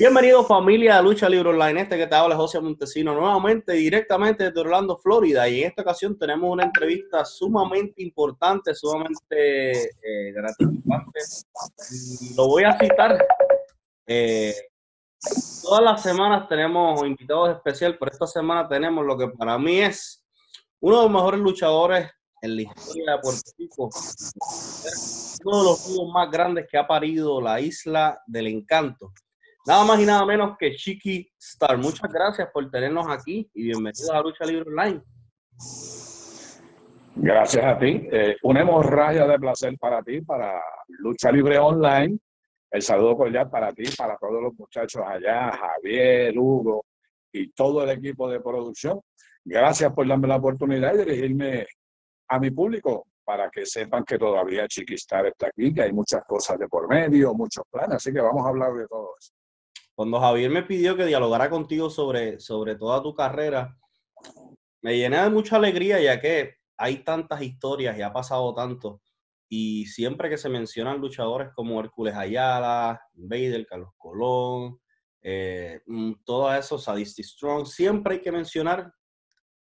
Bienvenido familia de Lucha Libre Online, este que te habla José Montesino nuevamente directamente desde Orlando, Florida y en esta ocasión tenemos una entrevista sumamente importante, sumamente eh, gratificante. lo voy a citar. Eh, todas las semanas tenemos invitados especiales, pero esta semana tenemos lo que para mí es uno de los mejores luchadores en la historia de Puerto Rico, uno de los juegos más grandes que ha parido la isla del encanto. Nada más y nada menos que Chiqui Star. Muchas gracias por tenernos aquí y bienvenidos a Lucha Libre Online. Gracias a ti. Eh, una hemorragia de placer para ti, para Lucha Libre Online. El saludo cordial para ti, para todos los muchachos allá, Javier, Hugo y todo el equipo de producción. Gracias por darme la oportunidad de dirigirme a mi público para que sepan que todavía Chiquistar está aquí, que hay muchas cosas de por medio, muchos planes, así que vamos a hablar de todo eso. Cuando Javier me pidió que dialogara contigo sobre, sobre toda tu carrera, me llené de mucha alegría ya que hay tantas historias y ha pasado tanto. Y siempre que se mencionan luchadores como Hércules Ayala, Vader, Carlos Colón, eh, mm, todo eso, Sadisty Strong, siempre hay que mencionar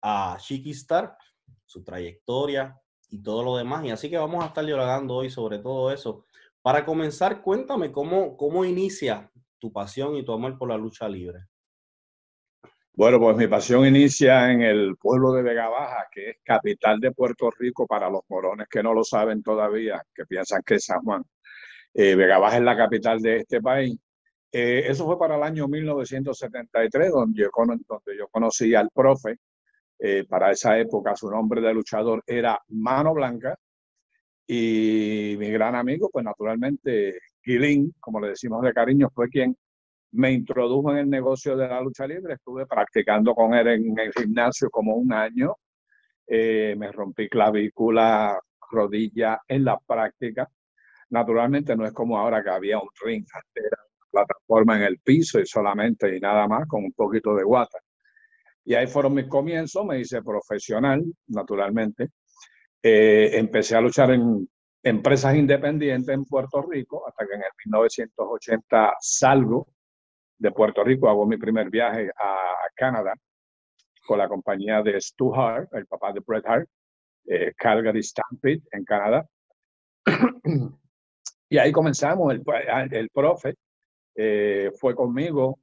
a Chiqui Star, su trayectoria y todo lo demás. Y así que vamos a estar dialogando hoy sobre todo eso. Para comenzar, cuéntame cómo, cómo inicia tu pasión y tu amor por la lucha libre? Bueno, pues mi pasión inicia en el pueblo de Vega Baja, que es capital de Puerto Rico para los morones que no lo saben todavía, que piensan que es San Juan. Eh, Vega Baja es la capital de este país. Eh, eso fue para el año 1973, donde yo, donde yo conocí al profe. Eh, para esa época su nombre de luchador era Mano Blanca. Y mi gran amigo, pues naturalmente Quilín, como le decimos de cariño, fue quien me introdujo en el negocio de la lucha libre. Estuve practicando con él en el gimnasio como un año. Eh, me rompí clavícula, rodilla en la práctica. Naturalmente no es como ahora que había un ring, era una plataforma en el piso y solamente y nada más con un poquito de guata. Y ahí fueron mis comienzos, me hice profesional, naturalmente. Eh, empecé a luchar en empresas independientes en Puerto Rico, hasta que en el 1980 salgo de Puerto Rico, hago mi primer viaje a Canadá con la compañía de Stu Hart, el papá de Bret Hart, eh, Calgary Stampede en Canadá. y ahí comenzamos, el, el profe eh, fue conmigo,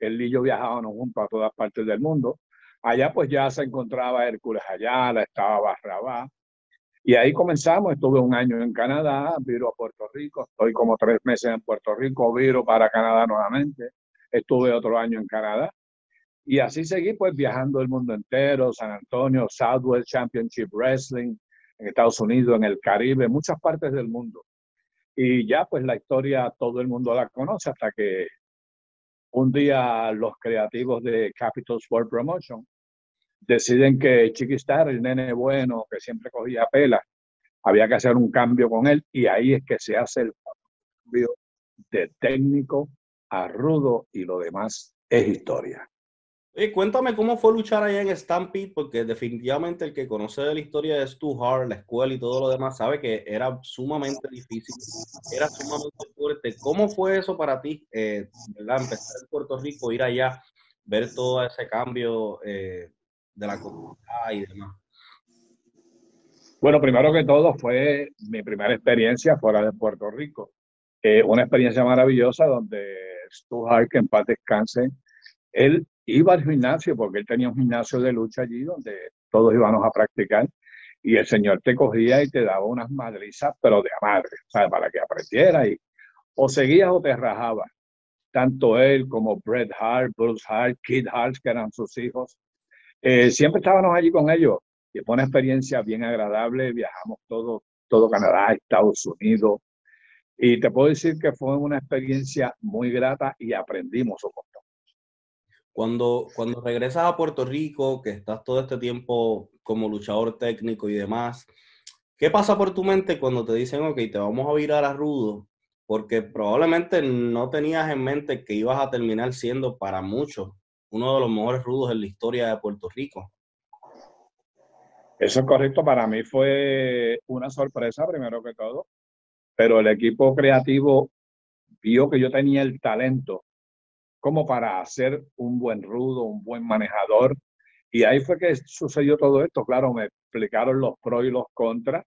él y yo viajábamos juntos a todas partes del mundo. Allá pues ya se encontraba Hércules Ayala, estaba Barrabá, y ahí comenzamos, estuve un año en Canadá, viro a Puerto Rico, estoy como tres meses en Puerto Rico, viro para Canadá nuevamente, estuve otro año en Canadá. Y así seguí pues viajando el mundo entero, San Antonio, Southwest Championship Wrestling, en Estados Unidos, en el Caribe, muchas partes del mundo. Y ya pues la historia todo el mundo la conoce hasta que un día los creativos de Capital Sport Promotion deciden que Chiquistar, el nene bueno que siempre cogía pela, había que hacer un cambio con él y ahí es que se hace el cambio de técnico a rudo y lo demás es historia. y cuéntame cómo fue luchar allá en Stampede, porque definitivamente el que conoce de la historia de Stu Hart, la escuela y todo lo demás, sabe que era sumamente difícil, era sumamente fuerte. ¿Cómo fue eso para ti, eh, Empezar en Puerto Rico, ir allá, ver todo ese cambio eh, de la comunidad y demás? Bueno, primero que todo fue mi primera experiencia fuera de Puerto Rico. Eh, una experiencia maravillosa donde Stu Hart, que en paz descanse, él iba al gimnasio porque él tenía un gimnasio de lucha allí donde todos íbamos a practicar y el señor te cogía y te daba unas madrizas, pero de amarre, ¿sabes? Para que aprendiera y o seguías o te rajaba. Tanto él como Bret Hart, Bruce Hart, Kid Hart, que eran sus hijos, eh, siempre estábamos allí con ellos y fue una experiencia bien agradable. Viajamos todo, todo Canadá, Estados Unidos. Y te puedo decir que fue una experiencia muy grata y aprendimos un montón. Cuando, cuando regresas a Puerto Rico, que estás todo este tiempo como luchador técnico y demás, ¿qué pasa por tu mente cuando te dicen, ok, te vamos a virar a rudo? Porque probablemente no tenías en mente que ibas a terminar siendo para muchos uno de los mejores rudos en la historia de Puerto Rico. Eso es correcto, para mí fue una sorpresa primero que todo, pero el equipo creativo vio que yo tenía el talento como para ser un buen rudo, un buen manejador. Y ahí fue que sucedió todo esto. Claro, me explicaron los pros y los contras,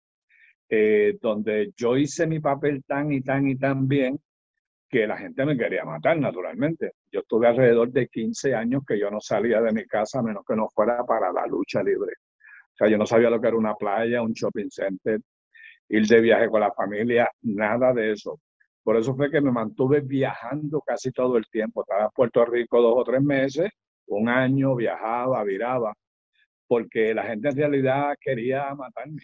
eh, donde yo hice mi papel tan y tan y tan bien que la gente me quería matar, naturalmente. Yo estuve alrededor de 15 años que yo no salía de mi casa a menos que no fuera para la lucha libre. O sea, yo no sabía lo que era una playa, un shopping center, ir de viaje con la familia, nada de eso. Por eso fue que me mantuve viajando casi todo el tiempo. Estaba en Puerto Rico dos o tres meses, un año, viajaba, viraba, porque la gente en realidad quería matarme.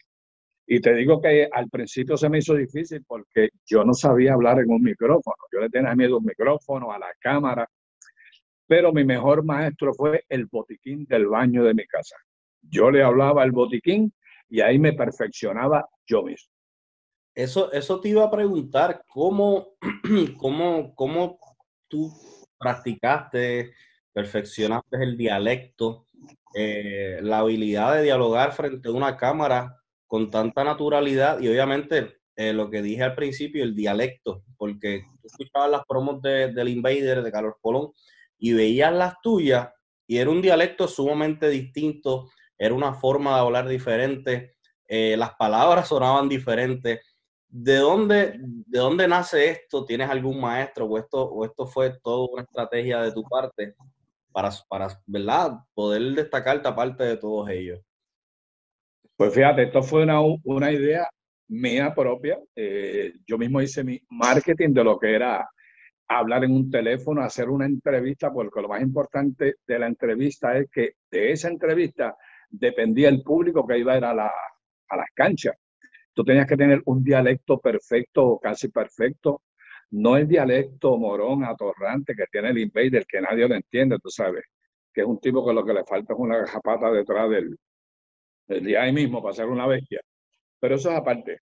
Y te digo que al principio se me hizo difícil porque yo no sabía hablar en un micrófono. Yo le tenía miedo a un micrófono, a la cámara. Pero mi mejor maestro fue el botiquín del baño de mi casa. Yo le hablaba al botiquín y ahí me perfeccionaba yo mismo. Eso, eso te iba a preguntar, ¿cómo, cómo, cómo tú practicaste, perfeccionaste el dialecto, eh, la habilidad de dialogar frente a una cámara con tanta naturalidad y obviamente eh, lo que dije al principio, el dialecto, porque tú escuchabas las promos de, del Invader, de Carlos Colón, y veías las tuyas y era un dialecto sumamente distinto, era una forma de hablar diferente, eh, las palabras sonaban diferentes. ¿De dónde, ¿De dónde nace esto? ¿Tienes algún maestro o esto, o esto fue toda una estrategia de tu parte para, para ¿verdad? poder destacarte aparte de todos ellos? Pues fíjate, esto fue una, una idea mía propia. Eh, yo mismo hice mi marketing de lo que era hablar en un teléfono, hacer una entrevista, porque lo más importante de la entrevista es que de esa entrevista dependía el público que iba a ir a, la, a las canchas. Tú tenías que tener un dialecto perfecto o casi perfecto, no el dialecto morón, atorrante que tiene el invader, que nadie lo entiende, tú sabes, que es un tipo que lo que le falta es una zapata detrás del, día ahí mismo para ser una bestia. Pero eso es aparte.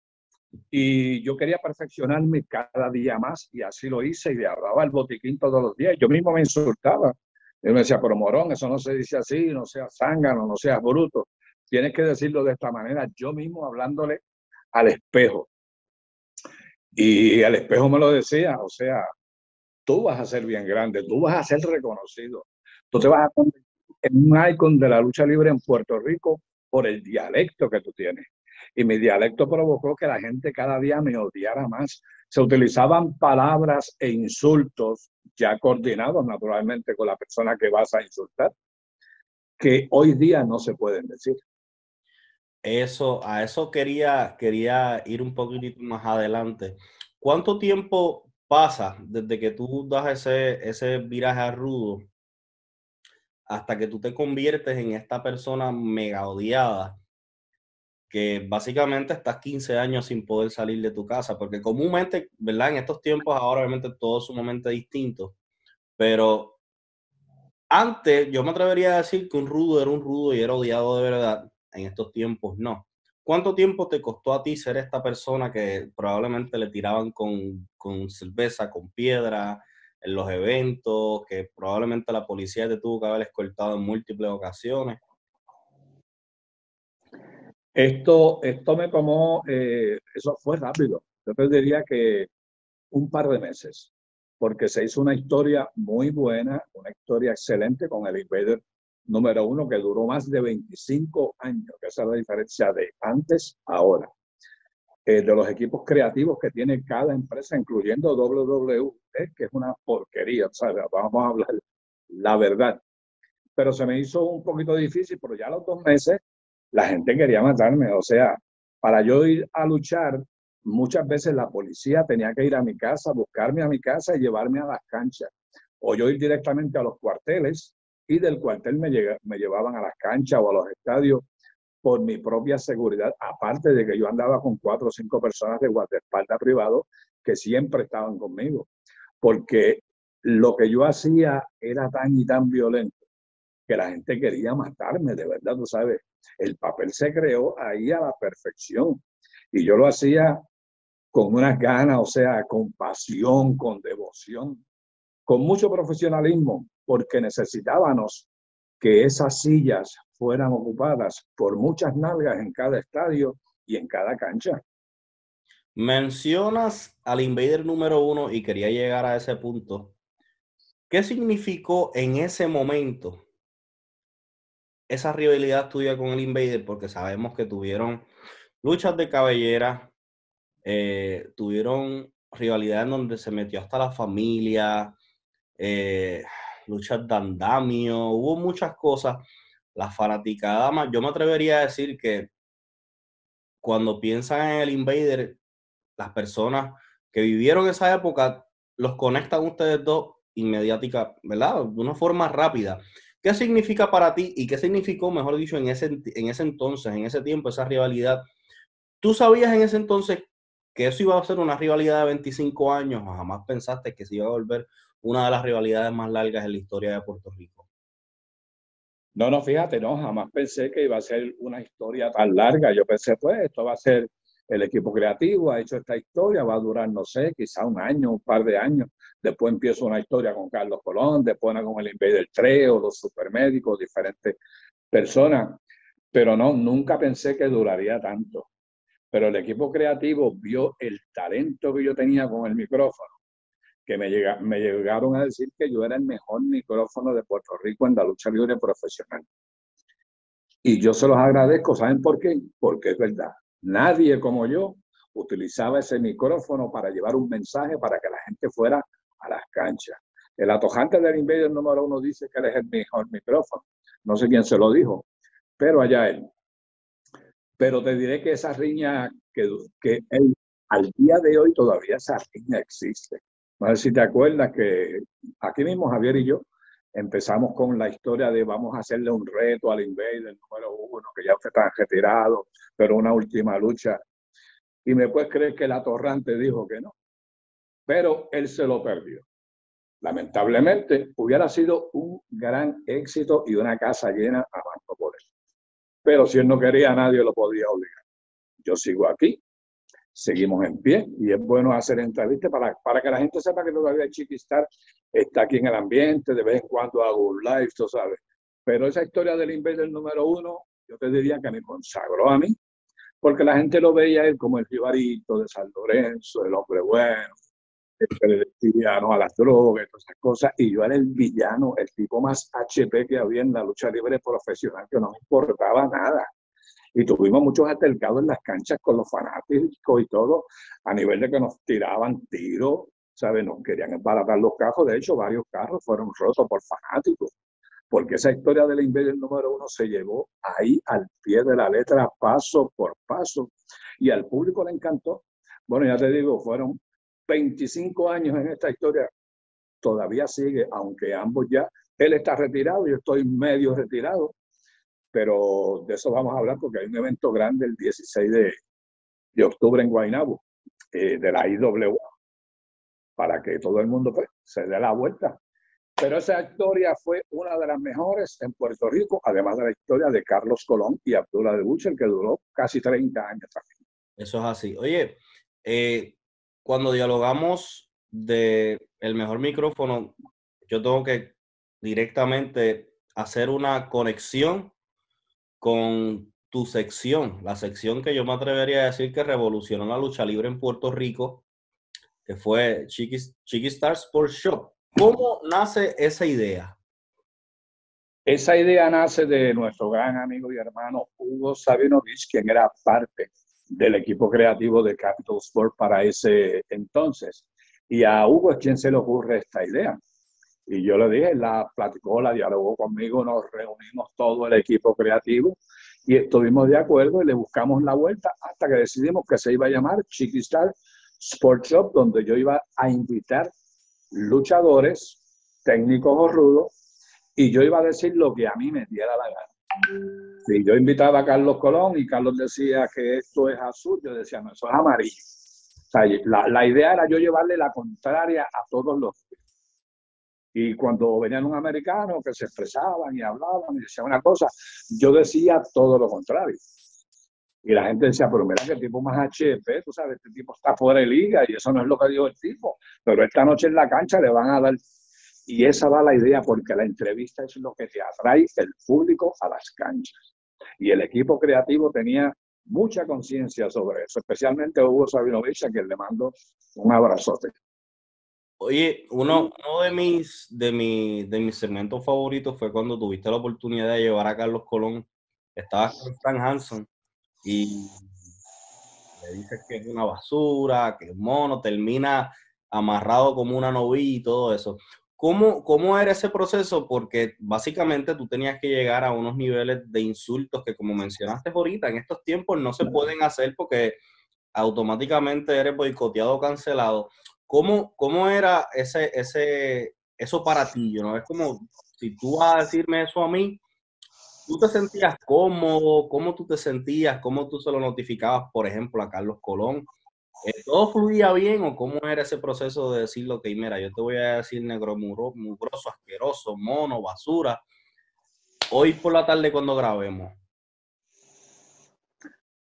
Y yo quería perfeccionarme cada día más y así lo hice y le hablaba al botiquín todos los días. Yo mismo me insultaba. Él me decía, pero morón, eso no se dice así, no seas zángano, no seas bruto. Tienes que decirlo de esta manera. Yo mismo hablándole al espejo. Y el espejo me lo decía, o sea, tú vas a ser bien grande, tú vas a ser reconocido. Tú te vas a convertir en un icon de la lucha libre en Puerto Rico por el dialecto que tú tienes. Y mi dialecto provocó que la gente cada día me odiara más. Se utilizaban palabras e insultos ya coordinados naturalmente con la persona que vas a insultar, que hoy día no se pueden decir. Eso, a eso quería, quería ir un poquitito más adelante. ¿Cuánto tiempo pasa desde que tú das ese, ese viraje a rudo hasta que tú te conviertes en esta persona mega odiada, que básicamente estás 15 años sin poder salir de tu casa, porque comúnmente, ¿verdad? En estos tiempos ahora obviamente todo es sumamente distinto, pero antes yo me atrevería a decir que un rudo era un rudo y era odiado de verdad, en estos tiempos no. ¿Cuánto tiempo te costó a ti ser esta persona que probablemente le tiraban con, con cerveza, con piedra, en los eventos, que probablemente la policía te tuvo que haber escoltado en múltiples ocasiones. Esto, esto me tomó, eh, eso fue rápido. Yo te diría que un par de meses, porque se hizo una historia muy buena, una historia excelente con el Invader número uno que duró más de 25 años, que es la diferencia de antes a ahora. Eh, de los equipos creativos que tiene cada empresa, incluyendo WWE, que es una porquería, ¿sabes? Vamos a hablar la verdad. Pero se me hizo un poquito difícil, pero ya a los dos meses la gente quería matarme. O sea, para yo ir a luchar, muchas veces la policía tenía que ir a mi casa, buscarme a mi casa y llevarme a las canchas. O yo ir directamente a los cuarteles y del cuartel me llevaban a las canchas o a los estadios por mi propia seguridad, aparte de que yo andaba con cuatro o cinco personas de guardaespaldas privado que siempre estaban conmigo, porque lo que yo hacía era tan y tan violento que la gente quería matarme, de verdad, tú sabes, el papel se creó ahí a la perfección. Y yo lo hacía con unas ganas, o sea, con pasión, con devoción, con mucho profesionalismo, porque necesitábamos que esas sillas fueran ocupadas por muchas nalgas en cada estadio y en cada cancha. Mencionas al Invader número uno y quería llegar a ese punto. ¿Qué significó en ese momento esa rivalidad tuya con el Invader? Porque sabemos que tuvieron luchas de cabellera, eh, tuvieron rivalidad en donde se metió hasta la familia, eh, luchas de andamio, hubo muchas cosas. La fanaticada, yo me atrevería a decir que cuando piensan en el Invader, las personas que vivieron esa época los conectan ustedes dos inmediática, ¿verdad? De una forma rápida. ¿Qué significa para ti y qué significó, mejor dicho, en ese, en ese entonces, en ese tiempo, esa rivalidad? ¿Tú sabías en ese entonces que eso iba a ser una rivalidad de 25 años o jamás pensaste que se iba a volver una de las rivalidades más largas en la historia de Puerto Rico? No, no, fíjate, no, jamás pensé que iba a ser una historia tan larga. Yo pensé, pues, esto va a ser el equipo creativo, ha hecho esta historia, va a durar, no sé, quizá un año, un par de años. Después empiezo una historia con Carlos Colón, después una con el Invader 3 o los supermédicos, diferentes personas. Pero no, nunca pensé que duraría tanto. Pero el equipo creativo vio el talento que yo tenía con el micrófono, me llegaron a decir que yo era el mejor micrófono de Puerto Rico en la lucha libre profesional. Y yo se los agradezco, ¿saben por qué? Porque es verdad. Nadie como yo utilizaba ese micrófono para llevar un mensaje para que la gente fuera a las canchas. El atojante del Invader número uno dice que él es el mejor micrófono. No sé quién se lo dijo, pero allá él. Pero te diré que esa riña, que, que él, al día de hoy todavía esa riña existe. No sé si te acuerdas que aquí mismo Javier y yo empezamos con la historia de vamos a hacerle un reto al Invader número uno, que ya está retirado, pero una última lucha. Y me puedes creer que la torrante dijo que no pero él se lo perdió. Lamentablemente, hubiera sido un gran éxito y una casa llena a banco por eso. Pero si él no quería, nadie lo podía obligar. Yo sigo aquí, seguimos en pie y es bueno hacer entrevistas para, para que la gente sepa que todavía Chiquistar está aquí en el ambiente, de vez en cuando hago un live, tú sabes. Pero esa historia del Invader número uno, yo te diría que me consagró a mí, porque la gente lo veía él como el jibarito de San Lorenzo, el hombre bueno, el villano a las drogas, todas esas cosas, y yo era el villano, el tipo más HP que había en la lucha libre profesional, que no importaba nada. Y tuvimos muchos altercados en las canchas con los fanáticos y todo, a nivel de que nos tiraban tiros, ¿sabes? Nos querían embaratar los carros, de hecho varios carros fueron rotos por fanáticos, porque esa historia del Invader número uno se llevó ahí al pie de la letra, paso por paso, y al público le encantó. Bueno, ya te digo, fueron 25 años en esta historia, todavía sigue, aunque ambos ya, él está retirado, yo estoy medio retirado, pero de eso vamos a hablar porque hay un evento grande el 16 de, de octubre en Guaynabo, eh, de la IWA, para que todo el mundo pues, se dé la vuelta. Pero esa historia fue una de las mejores en Puerto Rico, además de la historia de Carlos Colón y Abdullah de Bucher, que duró casi 30 años también. Eso es así. Oye, eh, cuando dialogamos de el mejor micrófono, yo tengo que directamente hacer una conexión con tu sección, la sección que yo me atrevería a decir que revolucionó la lucha libre en Puerto Rico, que fue Chiqui, Chiqui Star Sports Shop. ¿Cómo nace esa idea? Esa idea nace de nuestro gran amigo y hermano Hugo Sabinovich, quien era parte del equipo creativo de Capital Sport para ese entonces. Y a Hugo es quien se le ocurre esta idea. Y yo le dije, la platicó, la dialogó conmigo, nos reunimos todo el equipo creativo y estuvimos de acuerdo y le buscamos la vuelta hasta que decidimos que se iba a llamar Chiquistar Sport Shop, donde yo iba a invitar luchadores, técnicos o rudos, y yo iba a decir lo que a mí me diera la gana. Si yo invitaba a Carlos Colón y Carlos decía que esto es azul, yo decía, no, eso es amarillo. la, la, idea era yo llevarle la contraria a todos los. Y cuando venían un americano que se expresaban y hablaban y decían una cosa, yo decía todo lo contrario. Y la gente decía, pero mira que tipo más HP, tú sabes, este tipo está fuera de liga y eso no es lo que dijo el tipo. Pero esta noche en la cancha le van a dar y esa va la idea, porque la entrevista es lo que te atrae el público a las canchas. Y el equipo creativo tenía mucha conciencia sobre eso, especialmente Hugo Sabinovich, a quien le mando un abrazote. Oye, uno, uno de, mis, de, mi, de mis segmentos favoritos fue cuando tuviste la oportunidad de llevar a Carlos Colón. Estabas con Stan Hanson y le dices que es una basura, que es mono, termina amarrado como una novilla y todo eso. ¿Cómo, ¿Cómo era ese proceso? Porque básicamente tú tenías que llegar a unos niveles de insultos que, como mencionaste ahorita, en estos tiempos no se pueden hacer porque automáticamente eres boicoteado o cancelado. ¿Cómo, cómo era ese, ese, eso para ti? ¿no? Es como, si tú vas a decirme eso a mí, ¿tú te sentías cómodo? ¿Cómo tú te sentías? ¿Cómo tú se lo notificabas, por ejemplo, a Carlos Colón? Eh, ¿Todo fluía bien o cómo era ese proceso de decir que, mira, yo te voy a decir negro mugroso, asqueroso, mono, basura, hoy por la tarde cuando grabemos?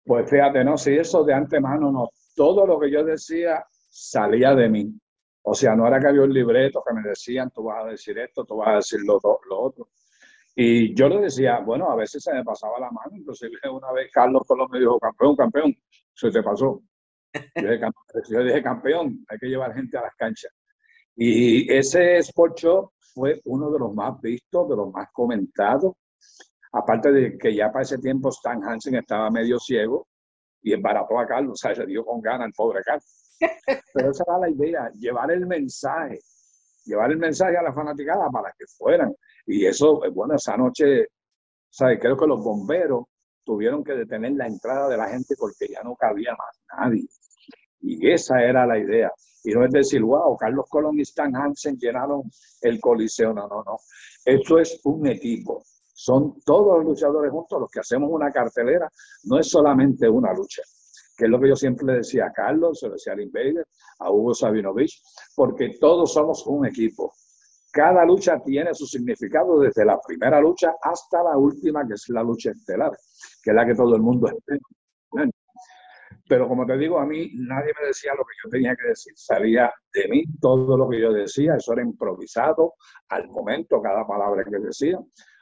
Pues fíjate, no, si eso de antemano no, todo lo que yo decía salía de mí. O sea, no era que había un libreto que me decían, tú vas a decir esto, tú vas a decir lo, lo otro. Y yo le decía, bueno, a veces se me pasaba la mano, inclusive una vez Carlos Colón me dijo, campeón, campeón, se te pasó. Yo dije, yo dije, campeón, hay que llevar gente a las canchas. Y ese Sport Show fue uno de los más vistos, de los más comentados. Aparte de que ya para ese tiempo Stan Hansen estaba medio ciego y embarazó a Carlos, o sea, se dio con ganas el pobre Carlos. Pero esa era la idea, llevar el mensaje, llevar el mensaje a la fanaticada para que fueran. Y eso, eh, bueno, esa noche, ¿sabes? Creo que los bomberos tuvieron que detener la entrada de la gente porque ya no cabía más nadie. Y esa era la idea. Y no es decir, wow, Carlos Colón y Stan Hansen llenaron el coliseo. No, no, no. Esto es un equipo. Son todos los luchadores juntos los que hacemos una cartelera. No es solamente una lucha que es lo que yo siempre le decía a Carlos, se lo decía a Invader, a Hugo Sabinovich, porque todos somos un equipo. Cada lucha tiene su significado desde la primera lucha hasta la última, que es la lucha estelar, que es la que todo el mundo espera. Pero como te digo, a mí nadie me decía lo que yo tenía que decir. Salía de mí todo lo que yo decía, eso era improvisado al momento, cada palabra que decía.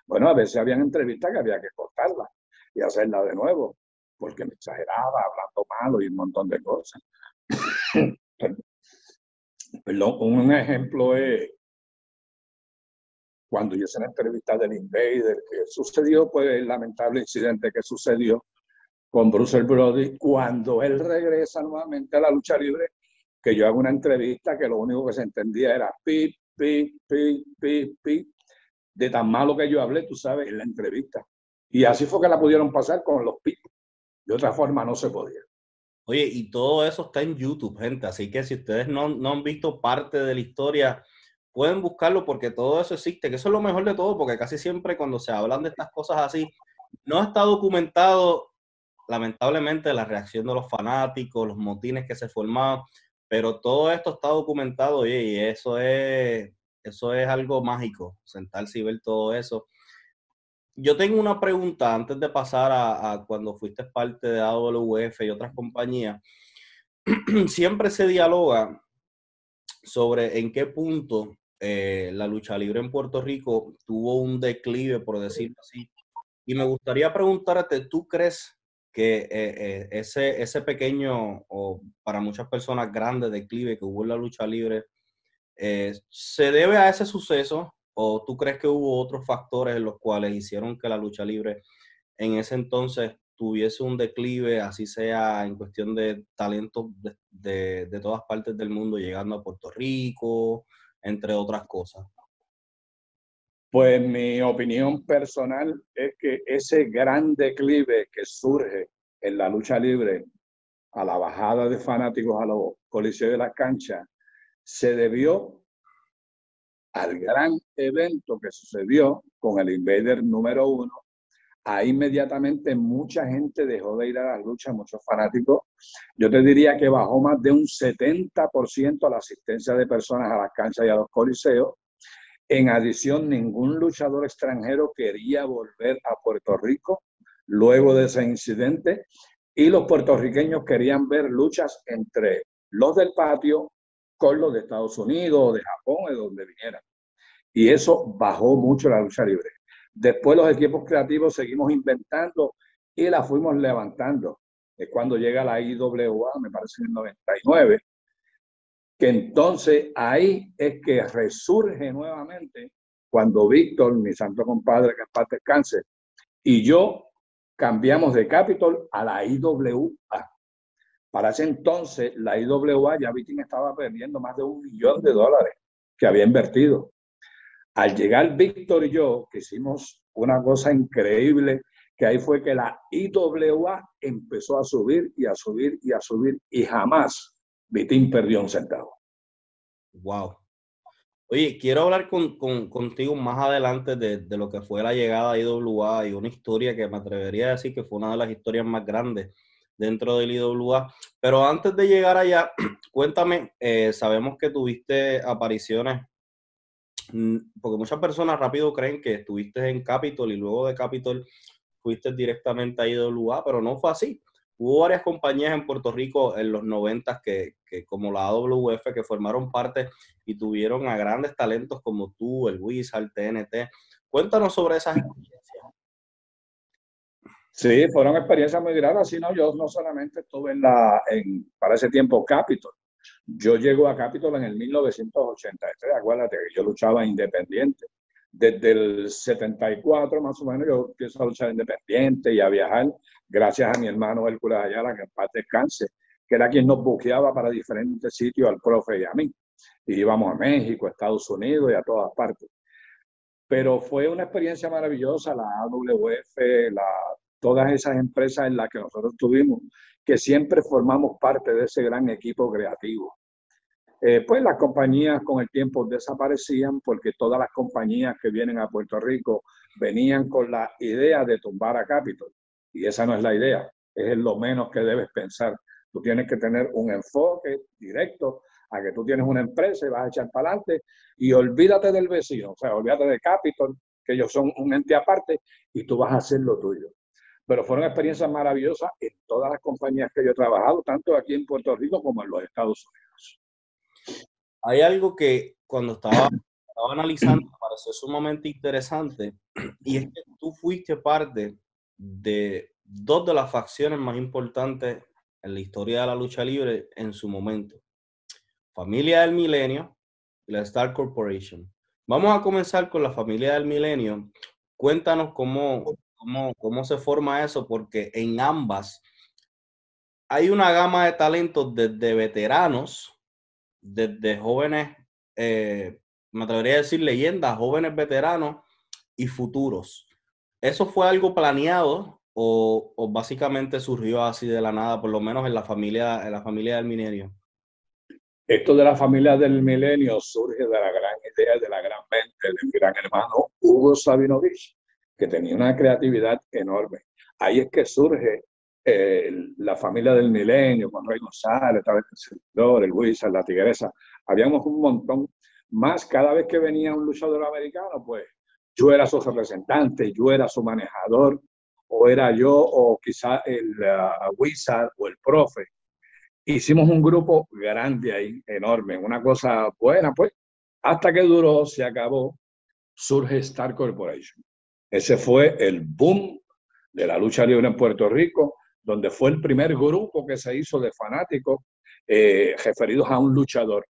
Bueno, a veces habían entrevistas que había que cortarla y hacerla de nuevo porque me exageraba, hablando malo y un montón de cosas. Perdón, un ejemplo es cuando yo hice la entrevista del Invader, que sucedió, pues el lamentable incidente que sucedió con Bruce Brody, cuando él regresa nuevamente a la lucha libre, que yo hago una entrevista que lo único que se entendía era pi, pi, pi, pi, pi, de tan malo que yo hablé, tú sabes, en la entrevista. Y así fue que la pudieron pasar con los pi. De otra forma no se podía. Oye, y todo eso está en YouTube, gente. Así que si ustedes no, no han visto parte de la historia, pueden buscarlo porque todo eso existe, que eso es lo mejor de todo, porque casi siempre cuando se hablan de estas cosas así, no está documentado, lamentablemente, la reacción de los fanáticos, los motines que se formaban, pero todo esto está documentado oye, y eso es, eso es algo mágico, sentarse y ver todo eso yo tengo una pregunta antes de pasar a, cuando fuiste parte de AWF y otras compañías. Siempre se dialoga sobre en qué punto eh, la lucha libre en Puerto Rico tuvo un declive, por decirlo así. Y me gustaría preguntarte, ¿tú crees que eh, eh, ese, ese pequeño o para muchas personas grande declive que hubo en la lucha libre se debe a ese suceso ¿O tú crees que hubo otros factores en los cuales hicieron que la lucha libre en ese entonces tuviese un declive, así sea en cuestión de talentos de, de, todas partes del mundo llegando a Puerto Rico, entre otras cosas? Pues mi opinión personal es que ese gran declive que surge en la lucha libre a la bajada de fanáticos a los coliseos de las canchas se debió al gran evento que sucedió con el Invader número uno, ahí inmediatamente mucha gente dejó de ir a las luchas, muchos fanáticos. Yo te diría que bajó más de un 70% la asistencia de personas a las canchas y a los coliseos. En adición, ningún luchador extranjero quería volver a Puerto Rico luego de ese incidente y los puertorriqueños querían ver luchas entre los del patio con los de Estados Unidos, de Japón, de donde vinieran. Y eso bajó mucho la lucha libre. Después los equipos creativos seguimos inventando y la fuimos levantando. Es cuando llega la IWA, me parece en el 99, que entonces ahí es que resurge nuevamente cuando Víctor, mi santo compadre, que en paz descanse, y yo cambiamos de Capitol a la IWA. Para ese entonces, la IWA ya Viking estaba perdiendo más de un millón de dólares que había invertido. Al llegar Víctor y yo, que hicimos una cosa increíble, que ahí fue que la IWA empezó a subir y a subir y a subir y jamás Vitín perdió un centavo. Wow. Oye, quiero hablar con, contigo más adelante de, de, lo que fue la llegada a IWA y una historia que me atrevería a decir que fue una de las historias más grandes dentro del IWA. Pero antes de llegar allá, cuéntame, eh, sabemos que tuviste apariciones, mm, porque muchas personas rápido creen que estuviste en Capitol y luego de Capitol fuiste directamente a IWA, pero no fue así. Hubo varias compañías en Puerto Rico en los 90 que, que, como la AWF, que formaron parte y tuvieron a grandes talentos como tú, el Wizard, TNT. Cuéntanos sobre esas. Sí, fueron experiencias muy gratas. sino yo no solamente estuve en la, en, para ese tiempo, Capitol. Yo llego a Capitol en el 1983. Acuérdate que yo luchaba independiente desde el 74 más o menos yo empiezo a luchar independiente y a viajar gracias a mi hermano Hércules Ayala, que en paz descanse, que era quien nos buqueaba para diferentes sitios al profe y a mí. Y íbamos a México, Estados Unidos y a todas partes. Pero fue una experiencia maravillosa, la AWF, la, todas esas empresas en las que nosotros tuvimos, que siempre formamos parte de ese gran equipo creativo. Eh, pues las compañías con el tiempo desaparecían porque todas las compañías que vienen a Puerto Rico venían con la idea de tumbar a Capitol. Y esa no es la idea, es lo menos que debes pensar. Tú tienes que tener un enfoque directo a que tú tienes una empresa y vas a echar para adelante y olvídate del vecino, o sea, olvídate de Capitol, que ellos son un ente aparte y tú vas a hacer lo tuyo. Pero fueron experiencias maravillosas en todas las compañías que yo he trabajado, tanto aquí en Puerto Rico como en los Estados Unidos. Hay algo que cuando estaba, analizando me pareció sumamente interesante y es que tú fuiste parte de dos de las facciones más importantes en la historia de la lucha libre en su momento. Familia del Milenio y la Star Corporation. Vamos a comenzar con la familia del Milenio. Cuéntanos cómo, cómo, cómo se forma eso, porque en ambas hay una gama de talentos desde veteranos desde jóvenes, eh, me atrevería a decir leyendas, jóvenes veteranos y futuros. ¿Eso fue algo planeado o, básicamente surgió así de la nada, por lo menos en la familia, en la familia del milenio? Esto de la familia del milenio surge de la gran idea, de la gran mente del gran hermano Hugo Sabinovich, que tenía una creatividad enorme. Ahí es que surge eh, la familia del milenio, Juan Rey González, estaba el servidor, el Wizard, la Tigresa, habíamos un montón más. Cada vez que venía un luchador americano, pues yo era su representante, yo era su manejador, o era yo, o quizá el uh, Wizard o el profe. Hicimos un grupo grande ahí, enorme, una cosa buena, pues, hasta que duró, se acabó, surge Star Corporation. Ese fue el boom de la lucha libre en Puerto Rico donde fue el primer grupo que se hizo de fanáticos eh, referidos a un luchador.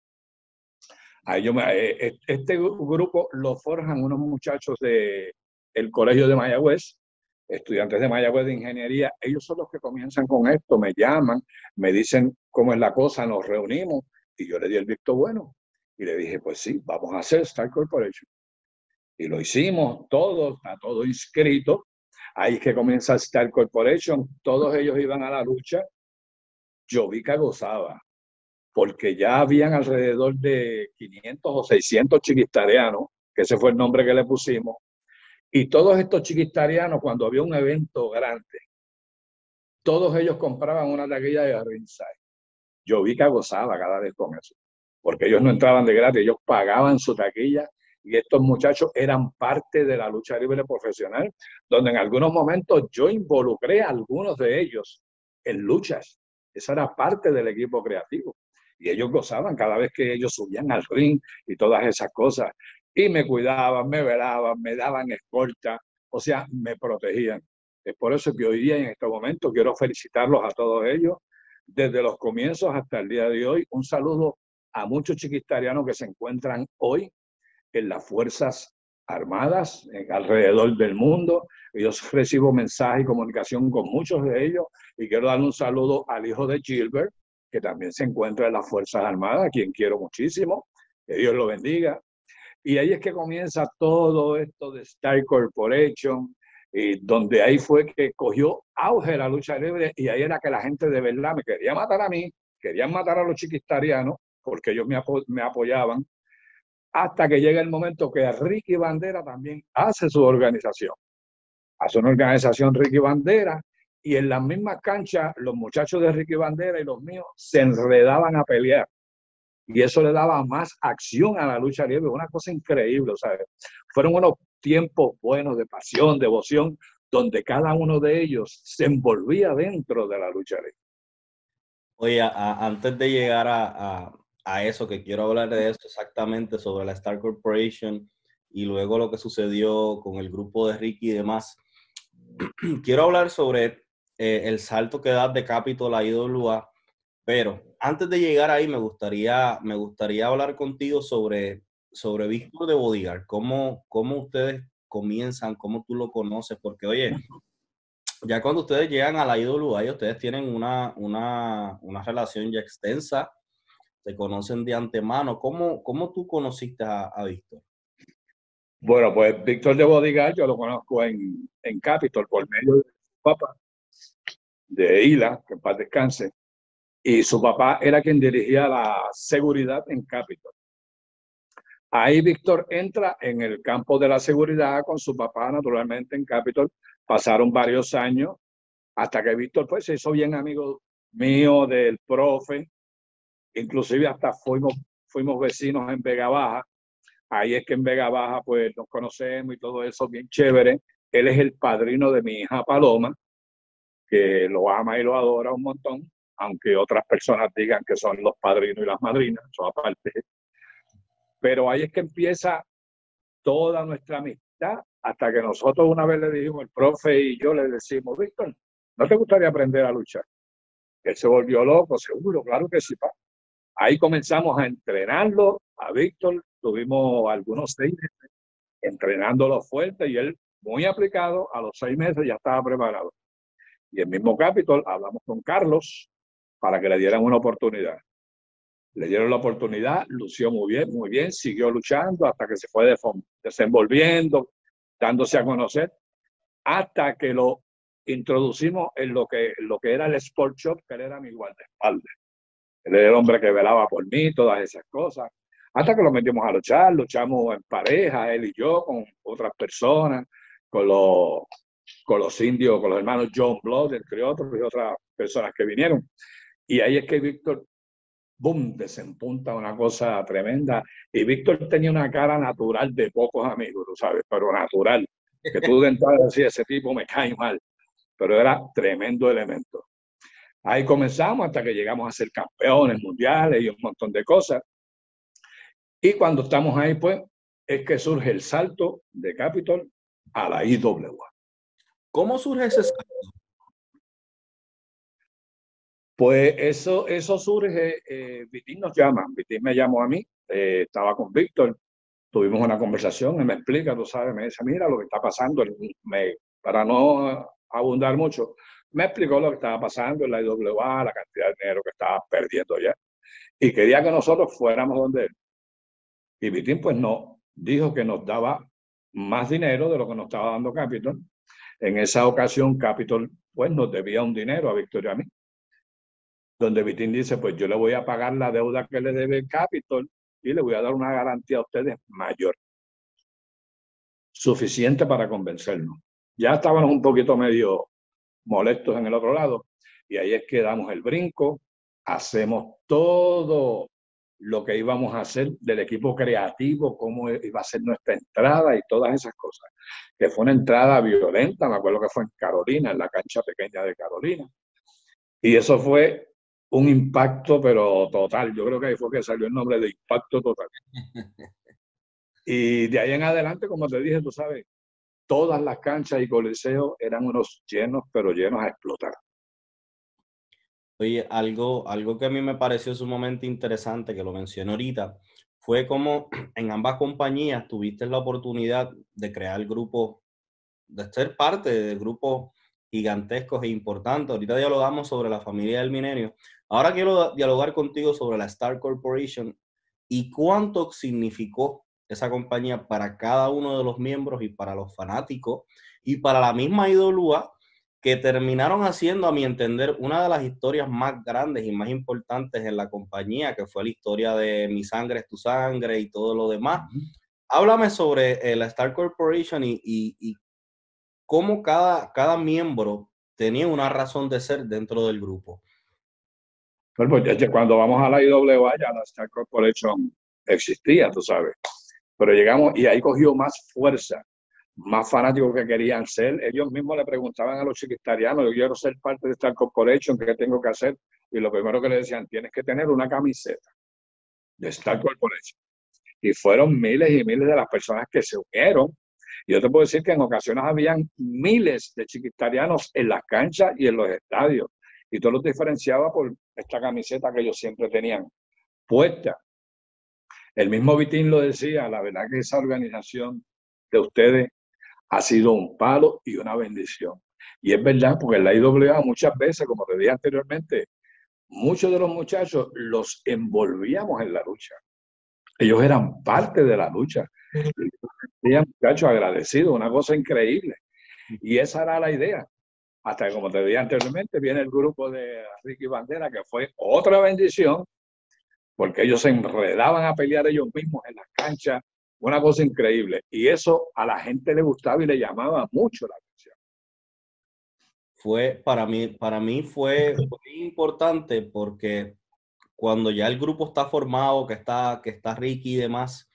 Eh, eh, este grupo lo forjan unos muchachos del el Colegio de Mayagüez, estudiantes de Mayagüez de Ingeniería. Ellos son los que comienzan con esto, me llaman, me dicen cómo es la cosa, nos reunimos y yo le di el visto bueno. Y le dije, pues sí, vamos a hacer Star Corporation. Y lo hicimos todo, está todo inscrito. Ahí que comienza Star Corporation, todos ellos iban a la lucha. Yo vi gozaba, porque ya habían alrededor de 500 o 600 chiquistarianos, que ese fue el nombre que le pusimos. Y todos estos chiquistarianos, cuando había un evento grande, todos ellos compraban una taquilla de ringside. Yo vi que gozaba cada vez con eso, porque ellos no entraban de gratis, ellos pagaban su taquilla y estos muchachos eran parte de la lucha libre profesional, donde en algunos momentos yo involucré a algunos de ellos en luchas. Esa era parte del equipo creativo. Y ellos gozaban cada vez que ellos subían al ring y todas esas cosas. Y me cuidaban, me velaban, me daban escolta, o sea, me protegían. Es por eso que hoy día, en este momento, quiero felicitarlos a todos ellos, desde los comienzos hasta el día de hoy. Un saludo a muchos chiquistarianos que se encuentran hoy en las Fuerzas Armadas en, alrededor del mundo. Yo recibo mensajes y comunicación con muchos de ellos y quiero dar un saludo al hijo de Gilbert, que también se encuentra en las Fuerzas Armadas, a quien quiero muchísimo. Que Dios lo bendiga. Y ahí es que comienza todo esto de Star Corporation, y donde ahí fue que cogió auge la lucha libre y ahí era que la gente de verdad me quería matar a mí, querían matar a los chiquistarianos porque ellos me, me apoyaban, hasta que llega el momento que Ricky Bandera también hace su organización. Hace una organización Ricky Bandera y en las mismas canchas los muchachos de Ricky Bandera y los míos se enredaban a pelear. Y eso le daba más acción a la lucha libre, una cosa increíble, ¿sabes? Fueron unos tiempos buenos de pasión, devoción, donde cada uno de ellos se envolvía dentro de la lucha libre. Oye, antes de llegar a, a, eso, que quiero hablar de eso exactamente, sobre la Star Corporation y luego lo que sucedió con el grupo de Ricky y demás, quiero hablar sobre eh, el salto que da de Capitol a IWA, pero antes de llegar ahí me gustaría, me gustaría hablar contigo sobre sobre Víctor de Bodigar, ¿cómo, ¿cómo ustedes comienzan? ¿Cómo tú lo conoces? Porque, oye, ya cuando ustedes llegan a la IWA, ustedes tienen una, una, una relación ya extensa, se conocen de antemano. ¿Cómo, cómo tú conociste a, Víctor? Bueno, pues Víctor de Bodigar yo lo conozco en, en Capitol por medio de su papá, de Hila, que en paz descanse, y su papá era quien dirigía la seguridad en Capitol. Ahí Víctor entra en el campo de la seguridad con su papá, naturalmente, en Capitol. Pasaron varios años hasta que Víctor pues, se hizo bien amigo mío, del profe. Inclusive hasta fuimos, vecinos en Vega Baja. Ahí es que en Vega Baja pues nos conocemos y todo eso bien chévere. Él es el padrino de mi hija Paloma, que lo ama y lo adora un montón, aunque otras personas digan que son los padrinos y las madrinas, eso aparte. Pero ahí es que empieza toda nuestra amistad, hasta que nosotros una vez le dijimos, el profe y yo le decimos, Víctor, ¿no te gustaría aprender a luchar? Él se volvió loco, seguro, claro que sí. Ahí comenzamos a entrenarlo, a Víctor, tuvimos algunos seis meses entrenándolo fuerte y él muy aplicado, a los seis meses ya estaba preparado. Y el mismo capítulo hablamos con Carlos para que le dieran una oportunidad le dieron la oportunidad, lució muy bien, muy bien, siguió luchando hasta que se fue desenvolviendo, dándose a conocer, hasta que lo introducimos en lo que, lo que era el Sport Shop, que era mi guardaespaldas. Él era el hombre que velaba por mí, todas esas cosas. Hasta que lo metimos a luchar, luchamos en pareja, él y yo, con otras personas, con los, con los indios, con los hermanos John Blood, entre otros, y otras personas que vinieron. Y ahí es que Víctor boom, desempunta una cosa tremenda. Y Víctor tenía una cara natural de pocos amigos, tú sabes, pero natural. Que tú de entrada decías, ese tipo me cae mal, pero era tremendo elemento. Ahí comenzamos hasta que llegamos a ser campeones mundiales y un montón de cosas. Y cuando estamos ahí, pues, es que surge el salto de Capitol a la IWA. ¿Cómo surge ese salto? Pues eso, eso surge, eh, Vitín nos llama, Vitín me llamó a mí, eh, estaba con Víctor, tuvimos una conversación, y me explica, tú sabes, me dice, mira lo que está pasando, me, para no abundar mucho, me explicó lo que estaba pasando en la IWA, la cantidad de dinero que estaba perdiendo ya, y quería que nosotros fuéramos donde él. Y Vitín pues no, dijo que nos daba más dinero de lo que nos estaba dando Capitol. En esa ocasión Capitol pues nos debía un dinero a Víctor y a mí donde Vitín dice, pues yo le voy a pagar la deuda que le debe el Capitol y le voy a dar una garantía a ustedes mayor. Suficiente para convencernos. Ya estábamos un poquito medio molestos en el otro lado y ahí es que damos el brinco, hacemos todo lo que íbamos a hacer del equipo creativo, cómo iba a ser nuestra entrada y todas esas cosas. Que fue una entrada violenta, me acuerdo que fue en Carolina, en la cancha pequeña de Carolina. Y eso fue un impacto, pero total. Yo creo que ahí fue que salió el nombre de impacto total. Y de ahí en adelante, como te dije, tú sabes, todas las canchas y coliseos eran unos llenos, pero llenos a explotar. Oye, algo, algo que a mí me pareció sumamente interesante, que lo mencioné ahorita, fue como en ambas compañías tuviste la oportunidad de crear grupos, de ser parte de grupos gigantescos e importantes. Ahorita dialogamos sobre la familia del minerio. Ahora quiero dialogar contigo sobre la Star Corporation y cuánto significó esa compañía para cada uno de los miembros y para los fanáticos y para la misma IWA que terminaron haciendo, a mi entender, una de las historias más grandes y más importantes en la compañía, que fue la historia de Mi sangre es tu sangre y todo lo demás. Háblame sobre eh, la Star Corporation y, y, cómo cada, cada miembro tenía una razón de ser dentro del grupo. Pues, pues cuando vamos a la IWA ya la Star Corporation existía, tú sabes. Pero llegamos y ahí cogió más fuerza, más fanáticos que querían ser. Ellos mismos le preguntaban a los chiquitarianos, yo quiero ser parte de Star Corporation, ¿qué tengo que hacer? Y lo primero que le decían, tienes que tener una camiseta de Star Corporation. Y fueron miles y miles de las personas que se unieron. Yo te puedo decir que en ocasiones habían miles de chiquitarianos en las canchas y en los estadios. Y todo los diferenciaba por esta camiseta que ellos siempre tenían puesta. El mismo Vitín lo decía, la verdad que esa organización de ustedes ha sido un palo y una bendición. Y es verdad, porque en la IWA muchas veces, como te dije anteriormente, muchos de los muchachos los envolvíamos en la lucha. Ellos eran parte de la lucha. Eran muchachos agradecidos, una cosa increíble. Y esa era la idea. Hasta que, como te dije anteriormente, viene el grupo de Ricky Bandera, que fue otra bendición, porque ellos se enredaban a pelear ellos mismos en las canchas, una cosa increíble. Y eso a la gente le gustaba y le llamaba mucho la atención. Fue, para mí, para mí fue importante porque cuando ya el grupo está formado, que está, que está Ricky y demás,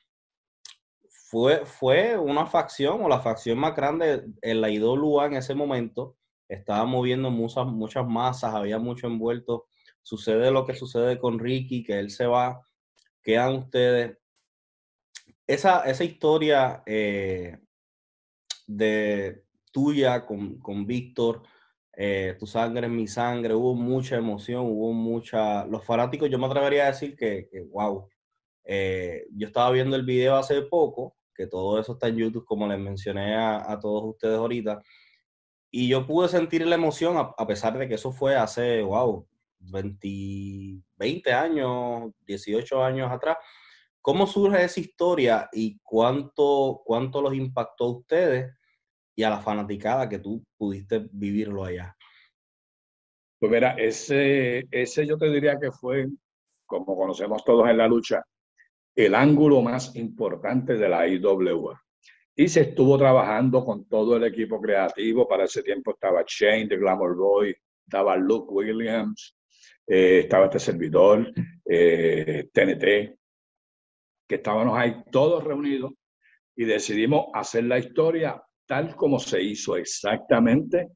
fue, fue una facción o la facción más grande en la IWA en ese momento. Estaba moviendo muchas, muchas masas, había mucho envuelto sucede lo que sucede con Ricky, que él se va, quedan ustedes. Esa, esa historia eh, de tuya con, con Víctor, eh, tu sangre es mi sangre, hubo mucha emoción, hubo mucha... Los fanáticos, yo me atrevería a decir que, wow, eh, yo estaba viendo el video hace poco, que todo eso está en YouTube, como les mencioné a, a todos ustedes ahorita, y yo pude sentir la emoción a, a, pesar de que eso fue hace, wow, 20, 20 años, 18 años atrás. ¿Cómo surge esa historia y cuánto, cuánto los impactó a ustedes y a la fanaticada que tú pudiste vivirlo allá? Pues mira, ese, ese yo te diría que fue, como conocemos todos en la lucha, el ángulo más importante de la IWA. Y se estuvo trabajando con todo el equipo creativo. Para ese tiempo estaba Shane de Glamour Boy, estaba Luke Williams, eh, estaba este servidor, TNT, eh, que estábamos ahí todos reunidos y decidimos hacer la historia tal como se hizo exactamente.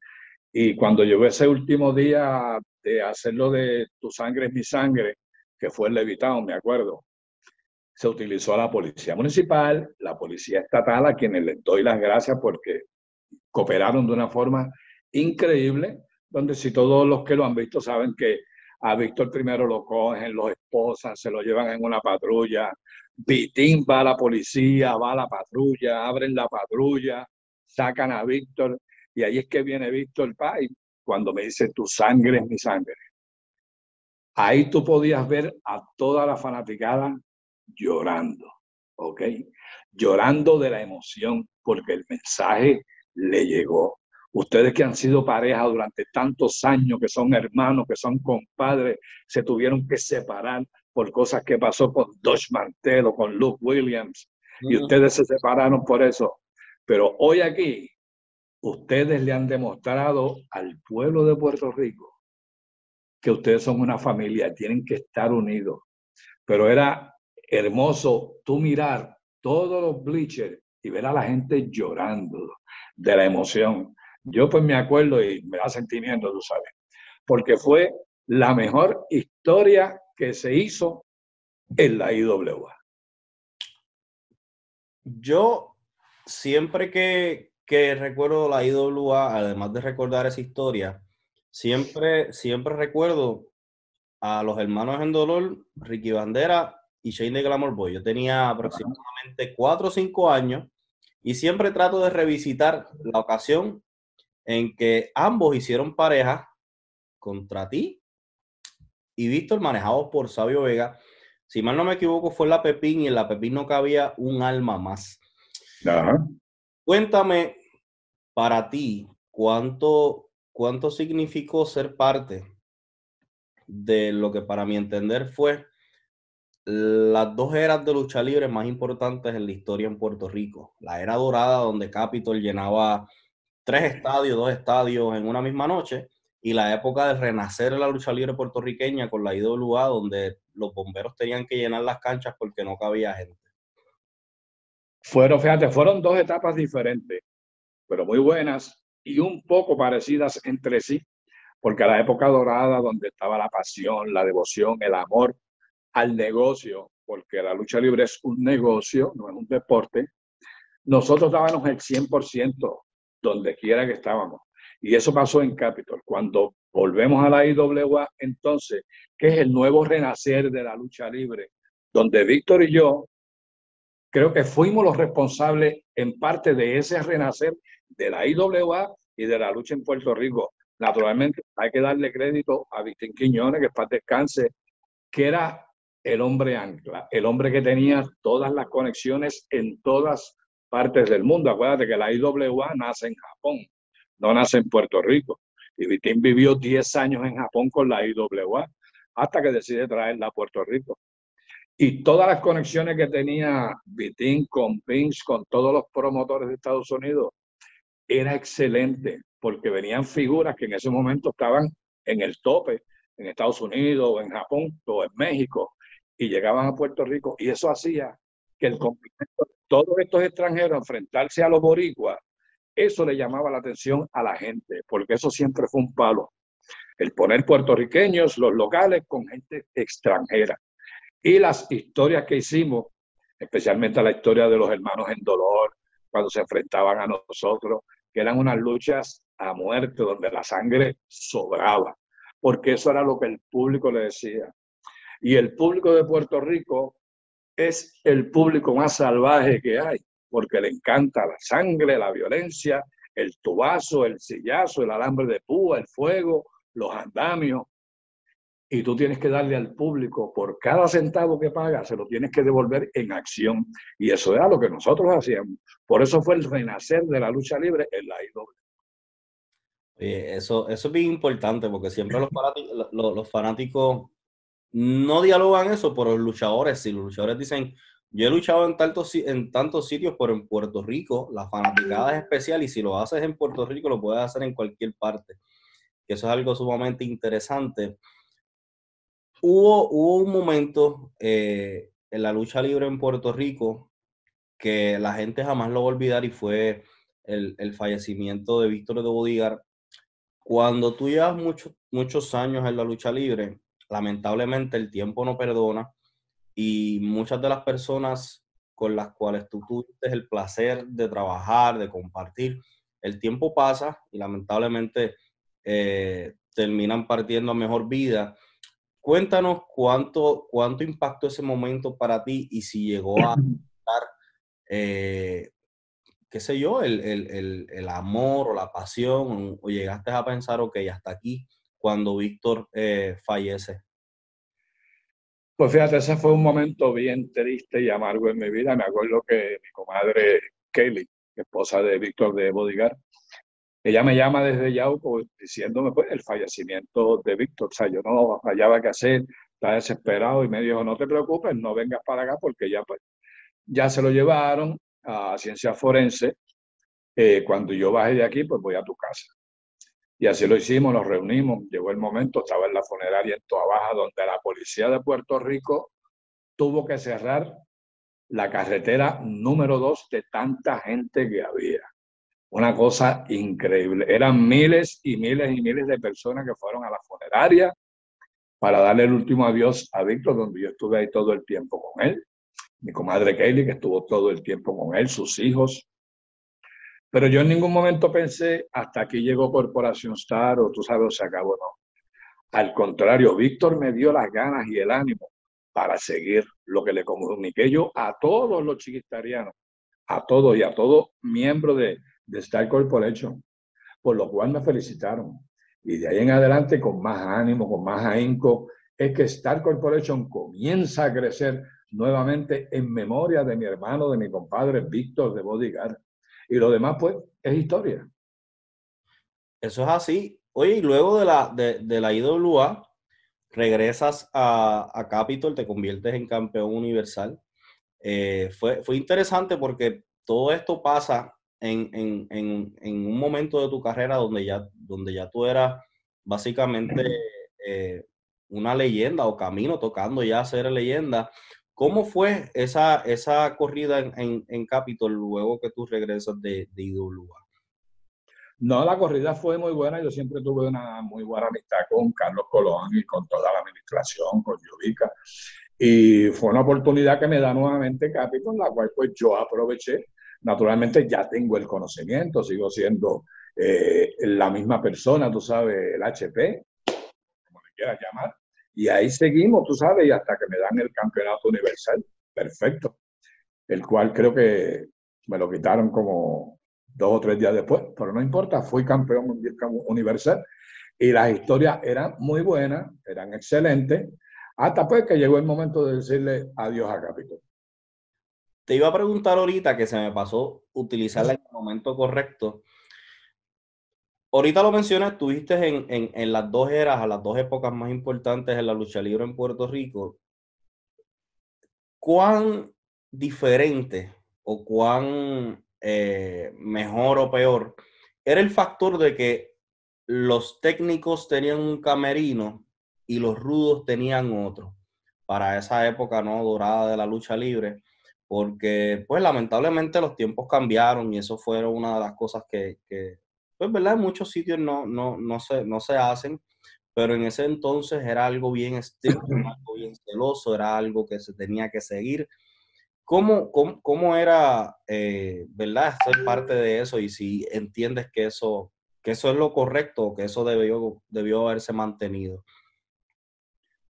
Y cuando llegó ese último día de hacerlo de Tu sangre es mi sangre, que fue el levitado, me acuerdo, se utilizó a la policía municipal, la policía estatal, a quienes les doy las gracias porque cooperaron de una forma increíble, donde si todos los que lo han visto saben que a Víctor primero lo cogen, los esposan, se lo llevan en una patrulla. Vitín va a la policía, va a la patrulla, abren la patrulla, sacan a Víctor y ahí es que viene Víctor Pay cuando me dice tu sangre es mi sangre. Ahí tú podías ver a toda la fanaticada llorando, ¿ok? Llorando de la emoción porque el mensaje le llegó. Ustedes que han sido pareja durante tantos años, que son hermanos, que son compadres, se tuvieron que separar por cosas que pasó con Dodge Mantel o con Luke Williams. Y ustedes se separaron por eso. Pero hoy aquí, ustedes le han demostrado al pueblo de Puerto Rico que ustedes son una familia, tienen que estar unidos. Pero era hermoso tú mirar todos los bleachers y ver a la gente llorando de la emoción. Yo pues me acuerdo y me da sentimiento, tú sabes, porque fue la mejor historia que se hizo en la IWA. Yo siempre que, que recuerdo la IWA, además de recordar esa historia, siempre, siempre recuerdo a los hermanos en dolor, Ricky Bandera y Shane de Glamour Boy. Yo tenía aproximadamente cuatro o cinco años y siempre trato de revisitar la ocasión en que ambos hicieron pareja contra ti y Víctor manejados por Sabio Vega. Si mal no me equivoco, fue la Pepín y en la Pepín no cabía un alma más. Cuéntame para ti cuánto, cuánto significó ser parte de lo que para mi entender fue las dos eras de lucha libre más importantes en la historia en Puerto Rico. La era dorada donde Capitol llenaba tres estadios, dos estadios en una misma noche y la época de renacer en la lucha libre puertorriqueña con la IWA donde los bomberos tenían que llenar las canchas porque no cabía gente. Fueron, fíjate, fueron dos etapas diferentes, pero muy buenas y un poco parecidas entre sí, porque a la época dorada donde estaba la pasión, la devoción, el amor al negocio, porque la lucha libre es un negocio, no es un deporte, nosotros dábamos el 100% donde quiera que estábamos. Y eso pasó en Capitol. Cuando volvemos a la IWA, entonces, que es el nuevo renacer de la lucha libre, donde Víctor y yo creo que fuimos los responsables en parte de ese renacer de la IWA y de la lucha en Puerto Rico. Naturalmente, hay que darle crédito a Vicente Quiñones, que para descanse, que era el hombre ancla, el hombre que tenía todas las conexiones en todas partes del mundo. Acuérdate que la IWA nace en Japón, no nace en Puerto Rico. Y Vitín vivió 10 años en Japón con la IWA hasta que decide traerla a Puerto Rico. Y todas las conexiones que tenía Vitín con Pinch, con todos los promotores de Estados Unidos, era excelente, porque venían figuras que en ese momento estaban en el tope, en Estados Unidos, o en Japón, o en México, y llegaban a Puerto Rico, y eso hacía que el complemento de todos estos extranjeros enfrentarse a los boricuas, eso le llamaba la atención a la gente, porque eso siempre fue un palo. El poner puertorriqueños, los locales, con gente extranjera. Y las historias que hicimos, especialmente la historia de los hermanos en dolor, cuando se enfrentaban a nosotros, que eran unas luchas a muerte, donde la sangre sobraba, porque eso era lo que el público le decía. Y el público de Puerto Rico es el público más salvaje que hay, porque le encanta la sangre, la violencia, el tubazo, el sillazo, el alambre de púa, el fuego, los andamios y tú tienes que darle al público por cada centavo que paga, se lo tienes que devolver en acción. Y eso era lo que nosotros hacíamos. Por eso fue el renacer de la lucha libre en la IW. eso, eso es bien importante porque siempre los fanáticos, los, fanáticos no dialogan eso, pero los luchadores, si los luchadores dicen, yo he luchado en tantos, en tantos sitios, pero en Puerto Rico la fanaticada es especial y si lo haces en Puerto Rico lo puedes hacer en cualquier parte. Eso es algo sumamente interesante. Hubo, un momento eh, en la lucha libre en Puerto Rico que la gente jamás lo va a olvidar y fue el, fallecimiento de Víctor de Bodigar. Cuando tú llevas muchos años en la lucha libre, lamentablemente el tiempo no perdona y muchas de las personas con las cuales tú tuviste el placer de trabajar, de compartir, el tiempo pasa y lamentablemente eh, terminan partiendo a mejor vida. Cuéntanos cuánto, cuánto impactó ese momento para ti y si llegó a dar, eh, qué sé yo, el, amor o la pasión, o, llegaste a pensar, ok, hasta aquí, cuando Víctor eh, fallece. Pues fíjate, ese fue un momento bien triste y amargo en mi vida. Me acuerdo que mi comadre Kelly, esposa de Víctor de Bodigar, ella me llama desde Yauco diciéndome pues, el fallecimiento de Víctor. O sea, yo no hallaba qué hacer, estaba desesperado y me dijo, no te preocupes, no vengas para acá porque ya, pues, ya se lo llevaron a ciencia forense. Eh, cuando yo bajé de aquí, pues voy a tu casa. Y así lo hicimos, nos reunimos, llegó el momento, estaba en la funeraria en Toa Baja, donde la policía de Puerto Rico tuvo que cerrar la carretera número dos de tanta gente que había una cosa increíble. Eran miles y miles y miles de personas que fueron a la funeraria para darle el último adiós a Víctor, donde yo estuve ahí todo el tiempo con él. Mi comadre Kelly, que estuvo todo el tiempo con él, sus hijos. Pero yo en ningún momento pensé, hasta aquí llegó Corporación Star, o tú sabes, se acabó, no. Al contrario, Víctor me dio las ganas y el ánimo para seguir lo que le comuniqué yo a todos los chiquitarianos, a todos y a todo miembro de, de Star Corporation, por lo cual me felicitaron. Y de ahí en adelante, con más ánimo, con más ahínco, es que Star Corporation comienza a crecer nuevamente en memoria de mi hermano, de mi compadre Víctor de Bodyguard. Y lo demás, pues, es historia. Eso es así. Oye, luego de la, de, de la IWA, regresas a, a, Capitol, te conviertes en campeón universal. Eh, fue, fue interesante porque todo esto pasa en, en, en, un momento de tu carrera donde ya, donde ya tú eras básicamente eh, una leyenda o camino tocando ya ser leyenda. ¿Cómo fue esa, esa corrida en, en, Capitol luego que tú regresas de, de IWA? No, la corrida fue muy buena. Yo siempre tuve una muy buena amistad con Carlos Colón y con toda la administración, con Yubica. Y fue una oportunidad que me da nuevamente Capitol, la cual pues yo aproveché. Naturalmente ya tengo el conocimiento, sigo siendo eh, la misma persona, tú sabes, el HP, como le quieras llamar. Y ahí seguimos, tú sabes, y hasta que me dan el campeonato universal. Perfecto. El cual creo que me lo quitaron como dos o tres días después, pero no importa, fui campeón universal y las historias eran muy buenas, eran excelentes, hasta pues que llegó el momento de decirle adiós a Capitol. Te iba a preguntar ahorita que se me pasó utilizarla en el momento correcto. Ahorita lo mencionas, estuviste en, en, las dos eras, a las dos épocas más importantes en la lucha libre en Puerto Rico. ¿Cuán diferente o cuán eh, mejor o peor, era el factor de que los técnicos tenían un camerino y los rudos tenían otro para esa época no dorada de la lucha libre, porque pues lamentablemente los tiempos cambiaron y eso fue una de las cosas que pues verdad, en muchos sitios no, no, no, se, no se hacen, pero en ese entonces era algo bien estricto, algo bien celoso, era algo que se tenía que seguir. ¿Cómo, cómo, cómo era, eh, verdad, ser parte de eso y si entiendes que eso, que eso es lo correcto, que eso debió, debió haberse mantenido?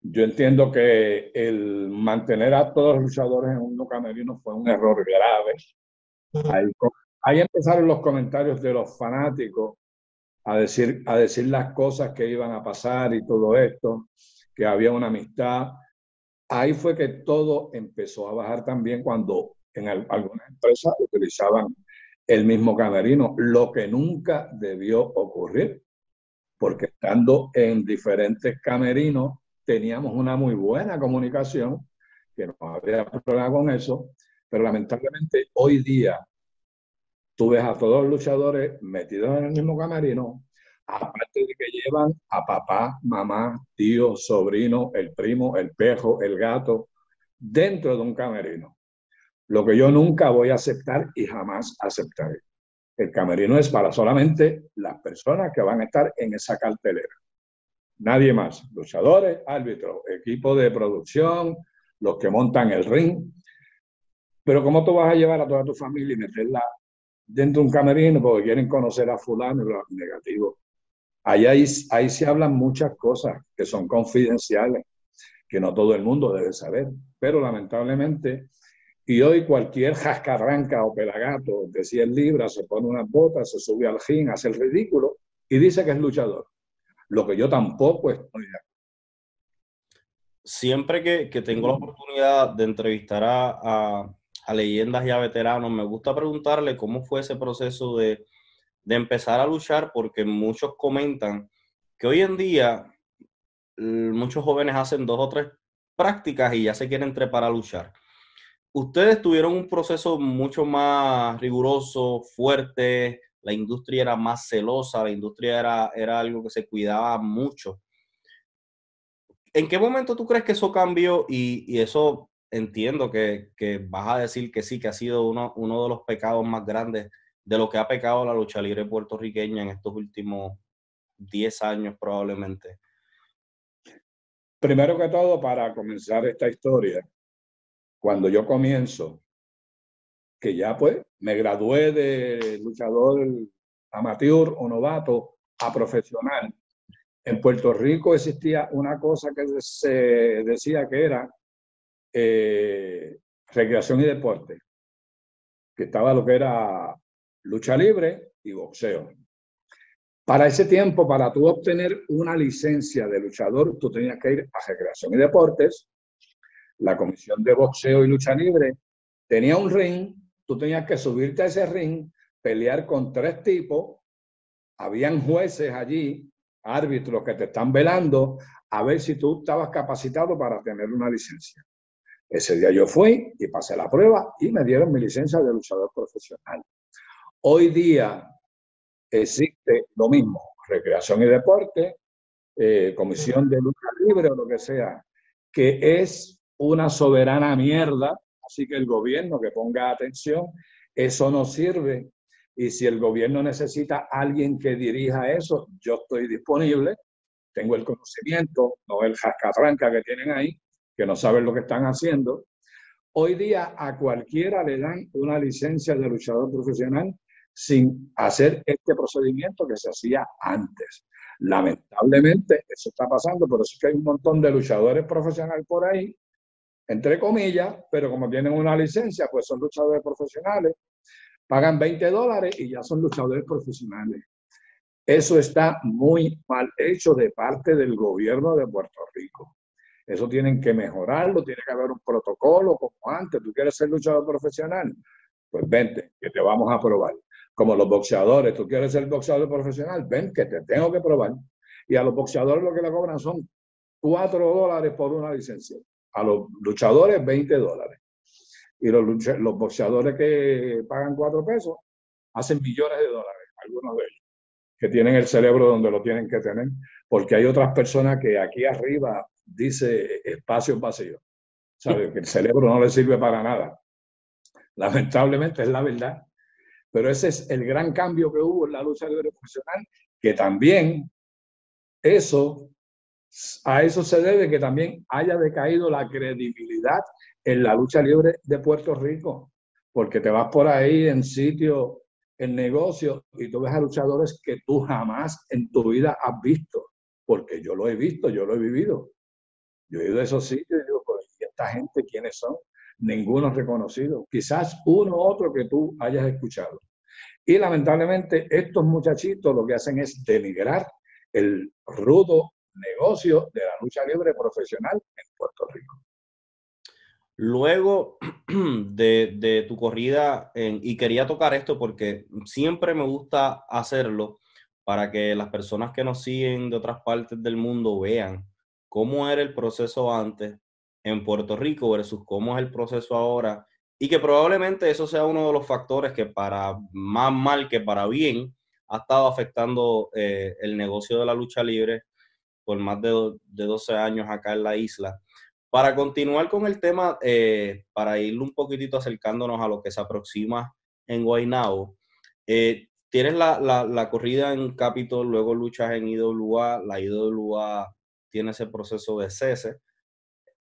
Yo entiendo que el mantener a todos los luchadores en un camerino fue un error grave. Ahí, ahí, empezaron los comentarios de los fanáticos a decir, a decir las cosas que iban a pasar y todo esto, que había una amistad. Ahí fue que todo empezó a bajar también cuando en algunas empresas utilizaban el mismo camerino, lo que nunca debió ocurrir, porque estando en diferentes camerinos teníamos una muy buena comunicación, que no había problema con eso, pero lamentablemente hoy día tú ves a todos los luchadores metidos en el mismo camerino, aparte de que llevan a papá, mamá, tío, sobrino, el primo, el pejo, el gato, dentro de un camerino. Lo que yo nunca voy a aceptar y jamás aceptaré. El camerino es para solamente las personas que van a estar en esa cartelera. Nadie más. Luchadores, árbitros, equipo de producción, los que montan el ring. Pero ¿cómo tú vas a llevar a toda tu familia y meterla dentro de un camerino porque quieren conocer a fulano negativo? Ahí, ahí, se hablan muchas cosas que son confidenciales, que no todo el mundo debe saber, pero lamentablemente, y hoy cualquier jascarranca o pelagato de 100 libras se pone unas botas, se sube al gym, hace el ridículo y dice que es luchador. Lo que yo tampoco estoy Siempre que, que tengo la oportunidad de entrevistar a, a, a leyendas y a veteranos, me gusta preguntarle cómo fue ese proceso de de empezar a luchar porque muchos comentan que hoy en día muchos jóvenes hacen dos o tres prácticas y ya se quieren trepar a luchar. Ustedes tuvieron un proceso mucho más riguroso, fuerte, la industria era más celosa, la industria era, era algo que se cuidaba mucho. ¿En qué momento tú crees que eso cambió? Y, y eso entiendo que, que, vas a decir que sí, que ha sido uno, uno de los pecados más grandes de lo que ha pecado la lucha libre puertorriqueña en estos últimos 10 años probablemente? Primero que todo, para comenzar esta historia, cuando yo comienzo, que ya pues me gradué de luchador amateur o novato a profesional, En Puerto Rico existía una cosa que se decía que era eh, recreación y deporte, que estaba lo que era lucha libre y boxeo. Para ese tiempo, para tú obtener una licencia de luchador, tú tenías que ir a recreación y deportes. La comisión de boxeo y lucha libre tenía un ring, tú tenías que subirte a ese ring, pelear con tres tipos, habían jueces allí árbitros que te están velando a ver si tú estabas capacitado para tener una licencia. Ese día yo fui y pasé la prueba y me dieron mi licencia de luchador profesional. Hoy día existe lo mismo, recreación y deporte, eh, comisión de lucha libre o lo que sea, que es una soberana mierda, así que el gobierno que ponga atención, eso no sirve y si el gobierno necesita alguien que dirija eso, yo estoy disponible, tengo el conocimiento, no el jascatranca que tienen ahí, que no saben lo que están haciendo. Hoy día a cualquiera le dan una licencia de luchador profesional sin hacer este procedimiento que se hacía antes. Lamentablemente, eso está pasando, por eso es que hay un montón de luchadores profesionales por ahí, entre comillas, pero como tienen una licencia, pues son luchadores profesionales pagan 20 dólares y ya son luchadores profesionales. Eso está muy mal hecho de parte del gobierno de Puerto Rico. Eso tienen que mejorarlo, tiene que haber un protocolo como antes. ¿Tú quieres ser luchador profesional? Pues vente, que te vamos a probar. Como los boxeadores, ¿tú quieres ser boxeador profesional? Ven, que te tengo que probar. Y a los boxeadores lo que le cobran son 4 dólares por una licencia. A los luchadores, 20 dólares y los, los boxeadores que pagan cuatro pesos hacen millones de dólares, algunos de ellos, que tienen el cerebro donde lo tienen que tener, porque hay otras personas que aquí arriba dice espacio vacío, ¿sabe? que el cerebro no le sirve para nada. Lamentablemente es la verdad. Pero ese es el gran cambio que hubo en la lucha libre profesional, que también eso, a eso se debe que también haya decaído la credibilidad en la lucha libre de Puerto Rico, porque te vas por ahí en sitio, en negocio, y tú ves a luchadores que tú jamás en tu vida has visto, porque yo lo he visto, yo lo he vivido. Yo he ido a esos sitios y digo, ¿y esta gente quiénes son? Ninguno reconocido. Quizás uno u otro que tú hayas escuchado. Y lamentablemente estos muchachitos lo que hacen es denigrar el rudo negocio de la lucha libre profesional en Puerto Rico. Luego de, tu corrida, y quería tocar esto porque siempre me gusta hacerlo para que las personas que nos siguen de otras partes del mundo vean cómo era el proceso antes en Puerto Rico versus cómo es el proceso ahora y que probablemente eso sea uno de los factores que para más mal que para bien ha estado afectando eh, el negocio de la lucha libre por más de, de 12 años acá en la isla. Para continuar con el tema, eh, para ir un poquitito acercándonos a lo que se aproxima en Guaynabo, eh, tienes la, corrida en Capitol, luego luchas en IWA, la IWA tiene ese proceso de cese,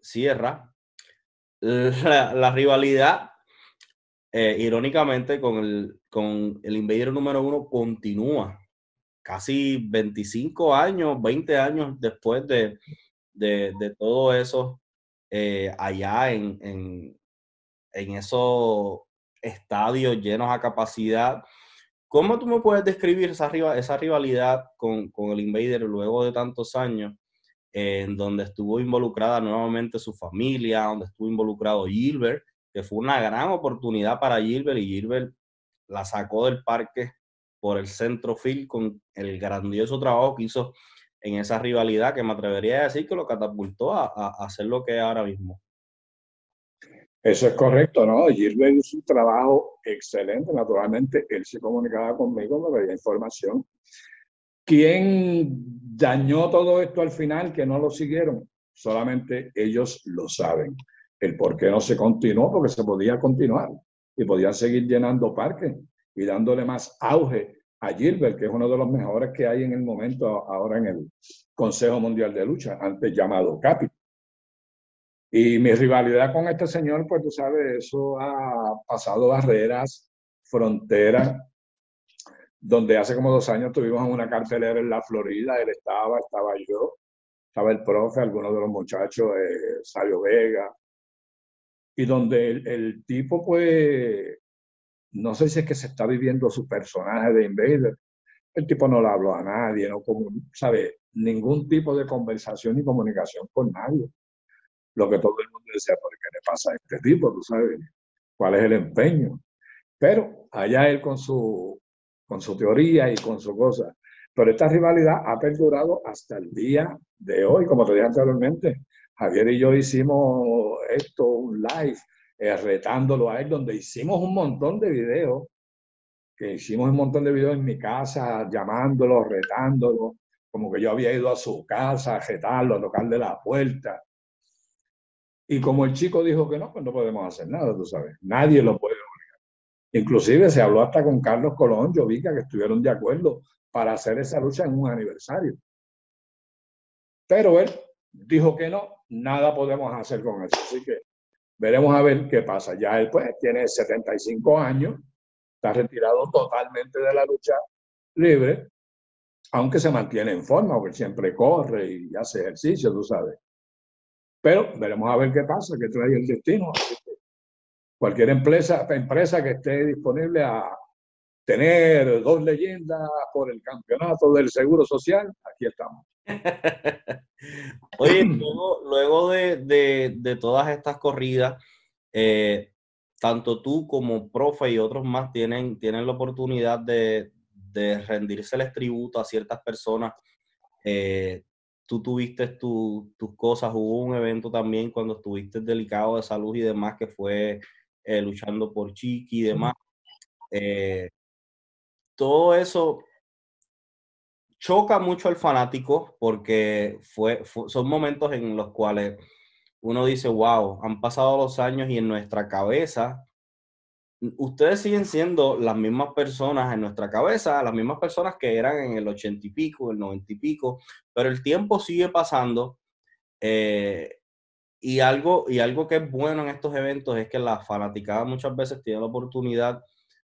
cierra. La, rivalidad, eh, irónicamente, con el, con el Invader número uno continúa casi 25 años, 20 años después de, de, todo eso eh, allá en, en, en, esos estadios llenos a capacidad. ¿Cómo tú me puedes describir esa, esa rivalidad con, con el Invader luego de tantos años, en donde estuvo involucrada nuevamente su familia, donde estuvo involucrado Gilbert, que fue una gran oportunidad para Gilbert y Gilbert la sacó del parque por el centro field con el grandioso trabajo que hizo en esa rivalidad que me atrevería a decir que lo catapultó a, hacer lo que es ahora mismo. Eso es correcto, ¿no? Gilbert hizo un trabajo excelente, naturalmente, él se comunicaba conmigo, me pedía información. ¿Quién dañó todo esto al final que no lo siguieron? Solamente ellos lo saben. El por qué no se continuó, porque se podía continuar y podían seguir llenando parques y dándole más auge a Gilbert, que es uno de los mejores que hay en el momento ahora en el Consejo Mundial de Lucha, antes llamado CAPI. Y mi rivalidad con este señor, pues tú sabes, eso ha pasado barreras, fronteras. Donde hace como dos años tuvimos una cartelera en la Florida, él estaba, estaba yo, estaba el profe, algunos de los muchachos, eh, Sabio Vega, y donde el, tipo, pues, no sé si es que se está viviendo su personaje de Invader, el tipo no le habló a nadie, no sabe, ningún tipo de conversación ni comunicación con nadie. Lo que todo el mundo decía, ¿por qué le pasa a este tipo? ¿Tú sabes? ¿Cuál es el empeño? Pero allá él con su, con su teoría y con su cosa. Pero esta rivalidad ha perdurado hasta el día de hoy, como te dije anteriormente. Javier y yo hicimos esto, un live, eh, retándolo a él, donde hicimos un montón de videos, que hicimos un montón de videos en mi casa, llamándolo, retándolo, como que yo había ido a su casa a retarlo, a tocarle la puerta. Y como el chico dijo que no, pues no podemos hacer nada, tú sabes. Nadie lo puede. Inclusive se habló hasta con Carlos Colón, Jovica, que estuvieron de acuerdo para hacer esa lucha en un aniversario. Pero él dijo que no, nada podemos hacer con eso. Así que veremos a ver qué pasa. Ya él pues tiene 75 años, está retirado totalmente de la lucha libre, aunque se mantiene en forma, porque siempre corre y hace ejercicio, tú sabes. Pero veremos a ver qué pasa, qué trae el destino. Cualquier empresa, empresa que esté disponible a tener dos leyendas por el campeonato del Seguro Social, aquí estamos. Oye, luego, de, todas estas corridas, eh, tanto tú como profe y otros más tienen, tienen la oportunidad de, de rendirse el tributo a ciertas personas. Eh, tú tuviste tus cosas, hubo un evento también cuando estuviste delicado de salud y demás, que fue eh, luchando por Chiqui y demás. todo eso choca mucho al fanático porque fue, son momentos en los cuales uno dice, wow, han pasado los años y en nuestra cabeza, ustedes siguen siendo las mismas personas en nuestra cabeza, las mismas personas que eran en el ochenta y pico, el noventa y pico, pero el tiempo sigue pasando. Eh, y algo, y algo que es bueno en estos eventos es que la fanaticada muchas veces tiene la oportunidad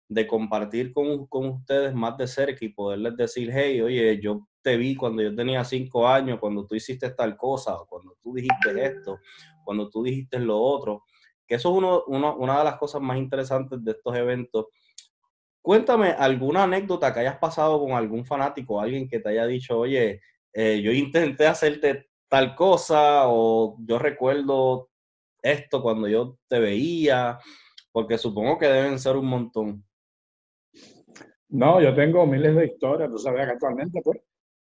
de compartir con, con, ustedes más de cerca y poderles decir, hey, oye, yo te vi cuando yo tenía cinco años, cuando tú hiciste tal cosa, cuando tú dijiste esto, cuando tú dijiste lo otro, que eso es uno, uno, una de las cosas más interesantes de estos eventos. Cuéntame alguna anécdota que hayas pasado con algún fanático, alguien que te haya dicho, oye, eh, yo intenté hacerte tal cosa o yo recuerdo esto cuando yo te veía, porque supongo que deben ser un montón. No, yo tengo miles de historias, tú sabes que actualmente pues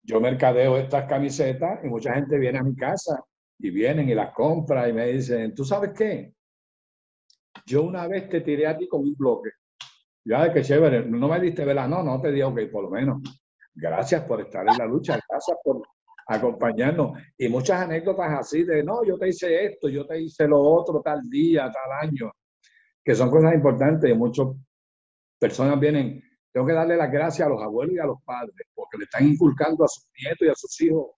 yo mercadeo estas camisetas y mucha gente viene a mi casa y vienen y las compra y me dicen, ¿tú sabes qué? Yo una vez te tiré a ti con un bloque. Ya, qué chévere, no me diste vela, no, no te di ok, por lo menos. Gracias por estar en la lucha, gracias por acompañarnos. Y muchas anécdotas así de, no, yo te hice esto, yo te hice lo otro tal día, tal año, que son cosas importantes y muchas personas vienen tengo que darle las gracias a los abuelos y a los padres, porque le están inculcando a sus nietos y a sus hijos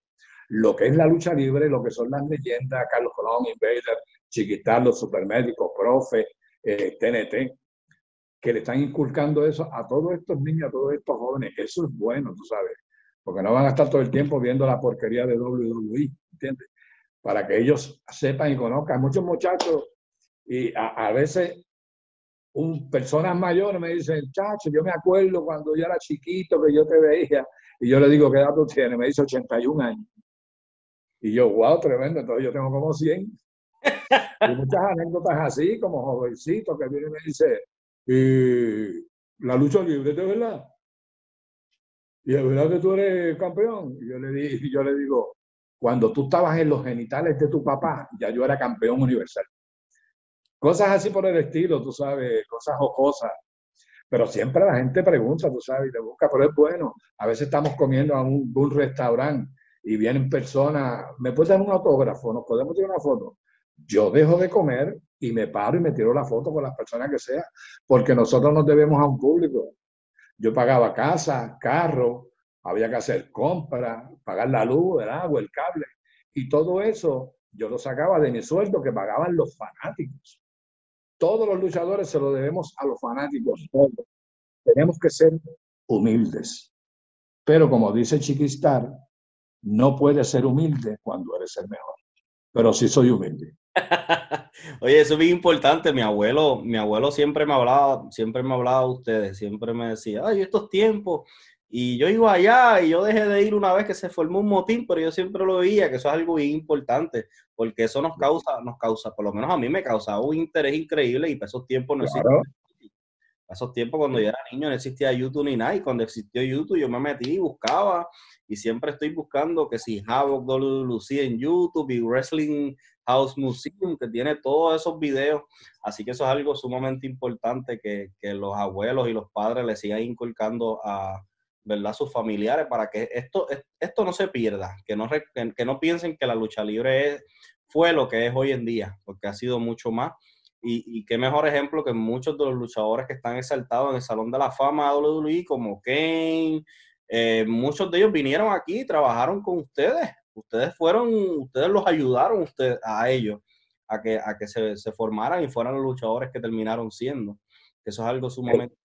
lo que es la lucha libre, lo que son las leyendas, Carlos Colón, Invader, Chiquitar, los supermédicos, profe, TNT, eh, que le están inculcando eso a todos estos niños, a todos estos jóvenes. Eso es bueno, tú sabes, porque no van a estar todo el tiempo viendo la porquería de WWE, ¿entiendes? Para que ellos sepan y conozcan. Muchos muchachos, y a veces un, personas mayores me dicen, chacho, yo me acuerdo cuando yo era chiquito que yo te veía. Y yo le digo, ¿qué edad tú tienes? Me dice 81 años. Y yo, wow, tremendo, entonces yo tengo como 100. y muchas anécdotas así, como jovencito que viene y me dice, y la lucha libre, ¿de verdad? Y es verdad que tú eres campeón. Y yo le, y yo le digo, cuando tú estabas en los genitales de tu papá, ya yo era campeón universal. Cosas así por el estilo, tú sabes, cosas o cosas. Pero siempre la gente pregunta, tú sabes, y te busca, pero es bueno. A veces estamos comiendo a un, restaurante y vienen personas, ¿me puedes dar un autógrafo? ¿Nos podemos tirar una foto? Yo dejo de comer y me paro y me tiro la foto con las personas que sea, porque nosotros nos debemos a un público. Yo pagaba casa, carro, había que hacer compras, pagar la luz, el agua, el cable, y todo eso yo lo sacaba de mi sueldo que pagaban los fanáticos. Todos los luchadores se lo debemos a los fanáticos. Tenemos que ser humildes. Pero como dice Chiquistar, no puedes ser humilde cuando eres el mejor. Pero sí soy humilde. Oye, eso es bien importante. Mi abuelo, mi abuelo siempre me hablaba, siempre me hablaba de ustedes, siempre me decía, ay, estos tiempos. Y yo iba allá y yo dejé de ir una vez que se formó un motín, pero yo siempre lo veía, que eso es algo bien importante, porque eso nos causa, nos causa, por lo menos a mí me causaba un interés increíble y para esos tiempos no existía. esos tiempos cuando yo era niño no existía YouTube ni nada, y cuando existió YouTube yo me metí y buscaba, y siempre estoy buscando que si Havoc Lucy en YouTube y Wrestling House Museum, que tiene todos esos videos. Así que eso es algo sumamente importante que, los abuelos y los padres le sigan inculcando a ¿verdad? sus familiares para que esto, esto no se pierda, que no, que, no piensen que la lucha libre fue lo que es hoy en día, porque ha sido mucho más. Y, qué mejor ejemplo que muchos de los luchadores que están exaltados en el Salón de la Fama de WWE, como Kane, eh, muchos de ellos vinieron aquí y trabajaron con ustedes ustedes fueron, ustedes los ayudaron a ellos a que, a que se, se, formaran y fueran los luchadores que terminaron siendo. Eso es algo sumamente...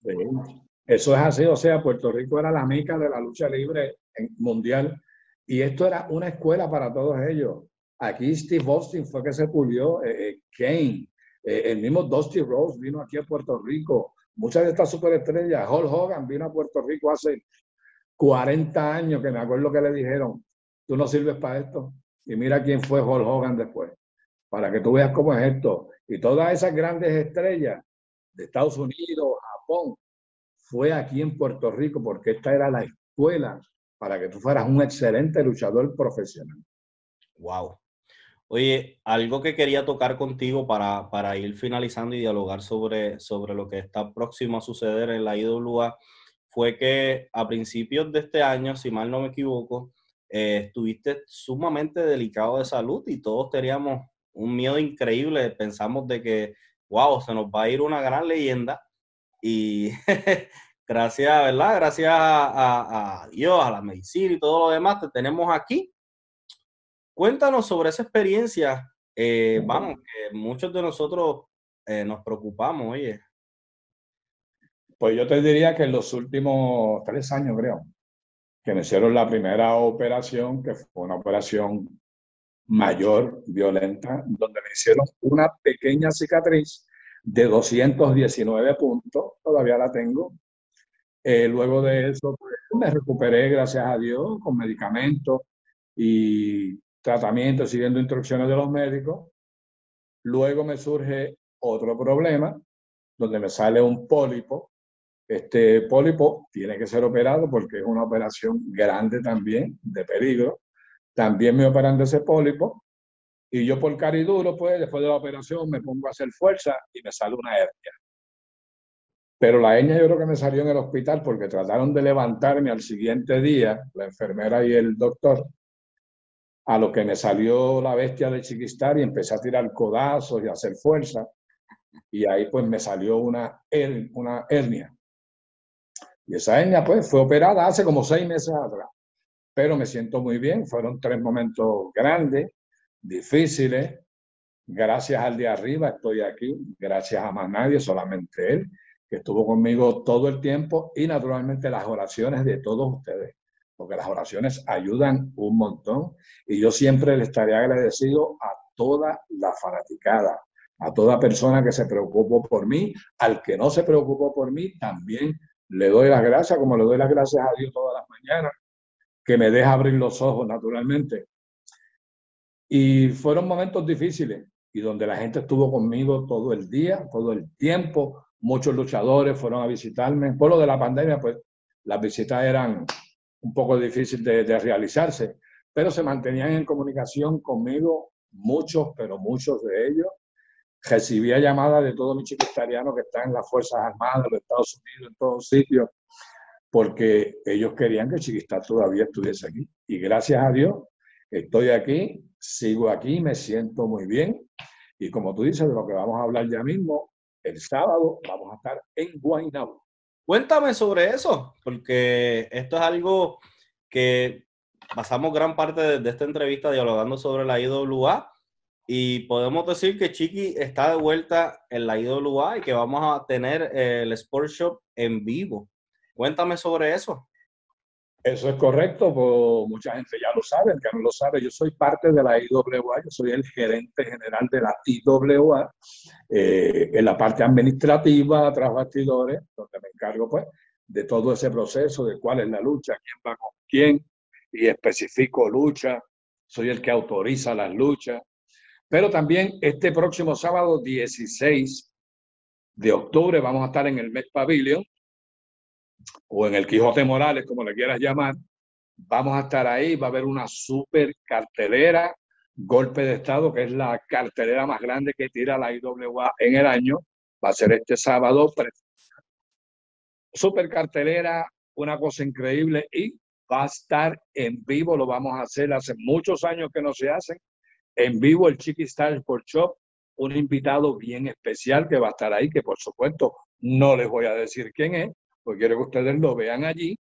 Eso es así, o sea, Puerto Rico era la mica de la lucha libre mundial y esto era una escuela para todos ellos. Aquí Steve Austin fue que se pulió, eh, eh, Kane, eh, el mismo Dusty Rose vino aquí a Puerto Rico, muchas de estas superestrellas, Hulk Hogan vino a Puerto Rico hace 40 años, que me acuerdo que le dijeron, tú no sirves para esto. Y mira quién fue Hulk Hogan después, para que tú veas cómo es esto. Y todas esas grandes estrellas de Estados Unidos, Japón, fue aquí en Puerto Rico, porque esta era la escuela para que tú fueras un excelente luchador profesional. Wow. Oye, algo que quería tocar contigo para, para ir finalizando y dialogar sobre, sobre lo que está próximo a suceder en la IWA fue que a principios de este año, si mal no me equivoco, eh, estuviste sumamente delicado de salud y todos teníamos un miedo increíble. Pensamos de que, wow, se nos va a ir una gran leyenda. Y gracias, ¿verdad? Gracias a, Dios, a la medicina y todo lo demás, te tenemos aquí. Cuéntanos sobre esa experiencia. Eh, vamos, que muchos de nosotros eh, nos preocupamos, oye. Pues yo te diría que en los últimos tres años, creo, que me hicieron la primera operación, que fue una operación mayor, violenta, donde me hicieron una pequeña cicatriz de 219 puntos, todavía la tengo. Eh, luego de eso, pues, me recuperé, gracias a Dios, con medicamentos y tratamientos, siguiendo instrucciones de los médicos. Luego me surge otro problema, donde me sale un pólipo este pólipo tiene que ser operado porque es una operación grande también, de peligro. También me operan de ese pólipo y yo por cariduro, pues después de la operación me pongo a hacer fuerza y me sale una hernia. Pero la hernia yo creo que me salió en el hospital porque trataron de levantarme al siguiente día, la enfermera y el doctor, a lo que me salió la bestia de chiquistar y empecé a tirar codazos y a hacer fuerza. Y ahí pues me salió una, una hernia. Y esa hernia, pues, fue operada hace como seis meses atrás. Pero me siento muy bien. Fueron tres momentos grandes, difíciles. Gracias al de arriba estoy aquí. Gracias a más nadie, solamente él, que estuvo conmigo todo el tiempo. Y naturalmente las oraciones de todos ustedes. Porque las oraciones ayudan un montón. Y yo siempre le estaré agradecido a toda la fanaticada, a toda persona que se preocupó por mí, al que no se preocupó por mí, también le doy las gracias, como le doy las gracias a Dios todas las mañanas, que me deja abrir los ojos naturalmente. Y fueron momentos difíciles y donde la gente estuvo conmigo todo el día, todo el tiempo. Muchos luchadores fueron a visitarme. Por lo de la pandemia, pues las visitas eran un poco difíciles de, de realizarse, pero se mantenían en comunicación conmigo muchos, pero muchos de ellos recibía llamadas de todos mis chiquistarianos que están en las Fuerzas Armadas de los Estados Unidos, en todos sitios, porque ellos querían que Chiquistar todavía estuviese aquí. Y gracias a Dios, estoy aquí, sigo aquí, me siento muy bien. Y como tú dices, de lo que vamos a hablar ya mismo, el sábado vamos a estar en Guaynabo. Cuéntame sobre eso, porque esto es algo que pasamos gran parte de esta entrevista dialogando sobre la IWA y podemos decir que Chiqui está de vuelta en la IWA y que vamos a tener el Sport Shop en vivo. Cuéntame sobre eso. Eso es correcto, pues mucha gente ya lo sabe, el que no lo sabe, yo soy parte de la IWA, yo soy el gerente general de la IWA, eh, en la parte administrativa, tras bastidores, donde me encargo pues de todo ese proceso, de cuál es la lucha, quién va con quién, y especifico lucha, soy el que autoriza las luchas. Pero también este próximo sábado 16 de octubre vamos a estar en el Met Pavilion o en el Quijote Morales, como le quieras llamar, vamos a estar ahí, va a haber una super cartelera, golpe de estado, que es la cartelera más grande que tira la IWA en el año, va a ser este sábado. Super cartelera, una cosa increíble y va a estar en vivo, lo vamos a hacer hace muchos años que no se hacen, en vivo el Chiqui Style Sport Shop, un invitado bien especial que va a estar ahí, que por supuesto no les voy a decir quién es, pues quiero que ustedes lo vean allí.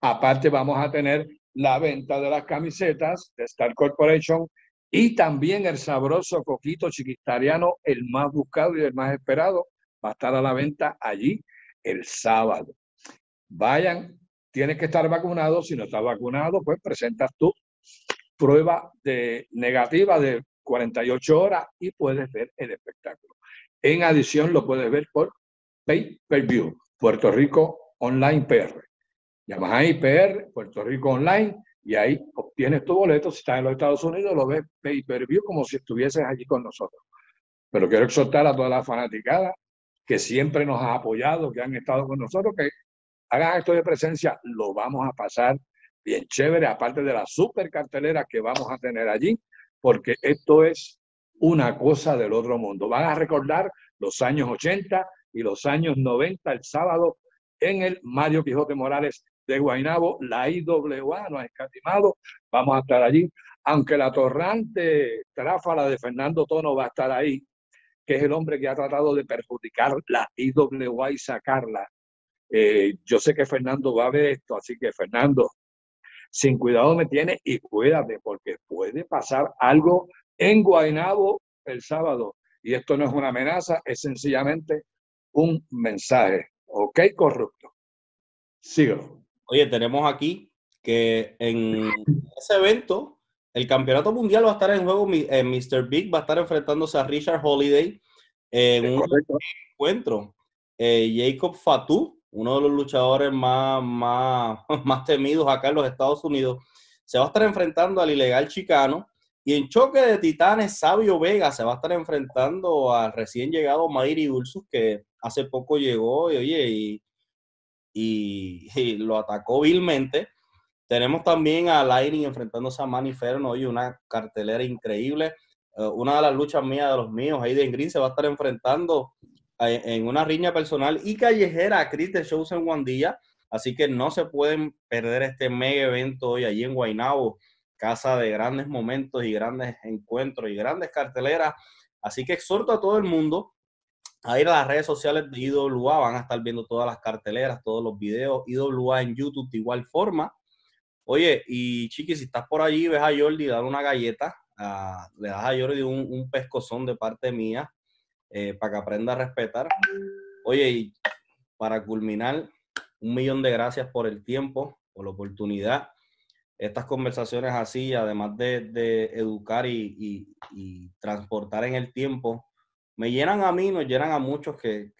Aparte vamos a tener la venta de las camisetas de Star Corporation y también el sabroso coquito chiquitariano, el más buscado y el más esperado, va a estar a la venta allí el sábado. Vayan, tienes que estar vacunado. Si no estás vacunado, pues presentas tu prueba de negativa de 48 horas y puedes ver el espectáculo. En adición, lo puedes ver por pay per view. Puerto Rico Online PR. Llamas ahí PR, Puerto Rico Online, y ahí obtienes tu boleto. Si estás en los Estados Unidos, lo ves pay per view como si estuvieses allí con nosotros. Pero quiero exhortar a toda la fanaticada que siempre nos ha apoyado, que han estado con nosotros, que hagan esto de presencia, lo vamos a pasar bien chévere, aparte de la super cartelera que vamos a tener allí, porque esto es una cosa del otro mundo. Van a recordar los años 80, y los años 90 el sábado en el Mario Quijote Morales de Guainabo. La IWA no ha escatimado, vamos a estar allí. Aunque la torrante tráfala de Fernando Tono va a estar ahí, que es el hombre que ha tratado de perjudicar la IWA y sacarla. Eh, yo sé que Fernando va a ver esto, así que Fernando, sin cuidado me tiene y cuídate, porque puede pasar algo en Guainabo el sábado. Y esto no es una amenaza, es sencillamente un mensaje. ¿Ok, corrupto? Síguelo. Oye, tenemos aquí que en ese evento el campeonato mundial va a estar en juego. Eh, Mr. Big va a estar enfrentándose a Richard Holiday en un encuentro. Eh, Jacob Fatu, uno de los luchadores más, más, más temidos acá en los Estados Unidos, se va a estar enfrentando al ilegal chicano y en choque de titanes, Sabio Vega se va a estar enfrentando al recién llegado Mayri Ursus, que hace poco llegó y, oye, y, lo atacó vilmente. Tenemos también a Lightning enfrentándose a Manny Ferno, oye, una cartelera increíble. Eh, una de las luchas mías de los míos, Aiden Green, se va a estar enfrentando en una riña personal y callejera a Chris de Shows en Guandilla. Así que no se pueden perder este mega evento hoy allí en Guaynabo casa de grandes momentos y grandes encuentros y grandes carteleras. Así que exhorto a todo el mundo a ir a las redes sociales de IWA, van a estar viendo todas las carteleras, todos los videos, IWA en YouTube de igual forma. Oye, y Chiqui, si estás por allí, ves a Jordi, dale una galleta, ah, le das a Jordi un, pescozón de parte mía eh, para que aprenda a respetar. Oye, y para culminar, un millón de gracias por el tiempo, por la oportunidad estas conversaciones así, además de, educar y, transportar en el tiempo, me llenan a mí, nos llenan a muchos que,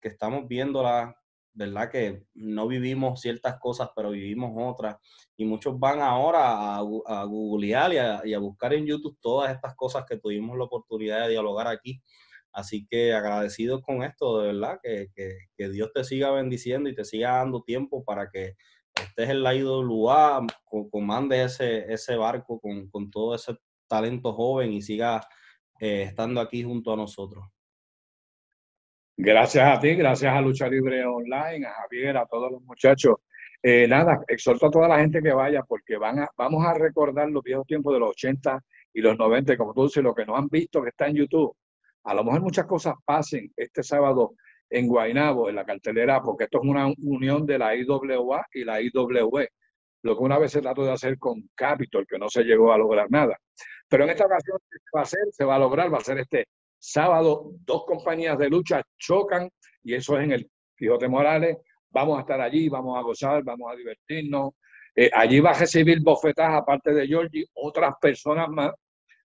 estamos viéndola, ¿verdad? Que no vivimos ciertas cosas, pero vivimos otras. Y muchos van ahora a, a googlear y a, buscar en YouTube todas estas cosas que tuvimos la oportunidad de dialogar aquí. Así que agradecido con esto, de verdad, que, que Dios te siga bendiciendo y te siga dando tiempo para que este es el IWA, comande ese, ese barco con, todo ese talento joven y siga eh, estando aquí junto a nosotros. Gracias a ti, gracias a Lucha Libre Online, a Javier, a todos los muchachos. Eh, nada, exhorto a toda la gente que vaya porque van vamos a recordar los viejos tiempos de los 80 y los 90, como tú dices, lo que no han visto que está en YouTube. A lo mejor muchas cosas pasen este sábado en Guaynabo, en la cartelera, porque esto es una unión de la IWA y la IWE, lo que una vez se trató de hacer con Capitol, que no se llegó a lograr nada. Pero en esta ocasión se va a hacer, se va a lograr, va a ser este sábado, dos compañías de lucha chocan, y eso es en el Quijote Morales, vamos a estar allí, vamos a gozar, vamos a divertirnos. Eh, allí va a recibir bofetadas, aparte de Georgie, otras personas más,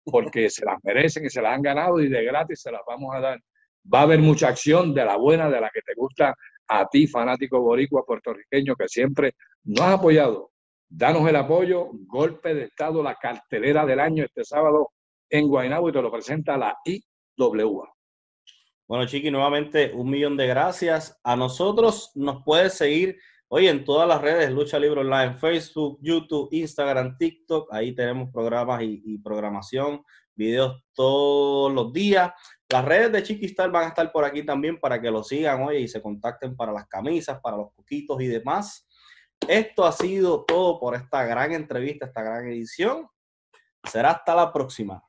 porque se las merecen y se las han ganado y de gratis se las vamos a dar. Va a haber mucha acción de la buena, de la que te gusta a ti, fanático boricua puertorriqueño, que siempre nos has apoyado. Danos el apoyo, golpe de Estado, la cartelera del año este sábado en Guaynabo y te lo presenta la IWA. Bueno, Chiqui, nuevamente un millón de gracias. A nosotros nos puedes seguir hoy en todas las redes, Lucha Libre Online, Facebook, YouTube, Instagram, TikTok. Ahí tenemos programas y, programación, videos todos los días. Las redes de Chiquistar van a estar por aquí también para que lo sigan, hoy y se contacten para las camisas, para los poquitos y demás. Esto ha sido todo por esta gran entrevista, esta gran edición. Será hasta la próxima.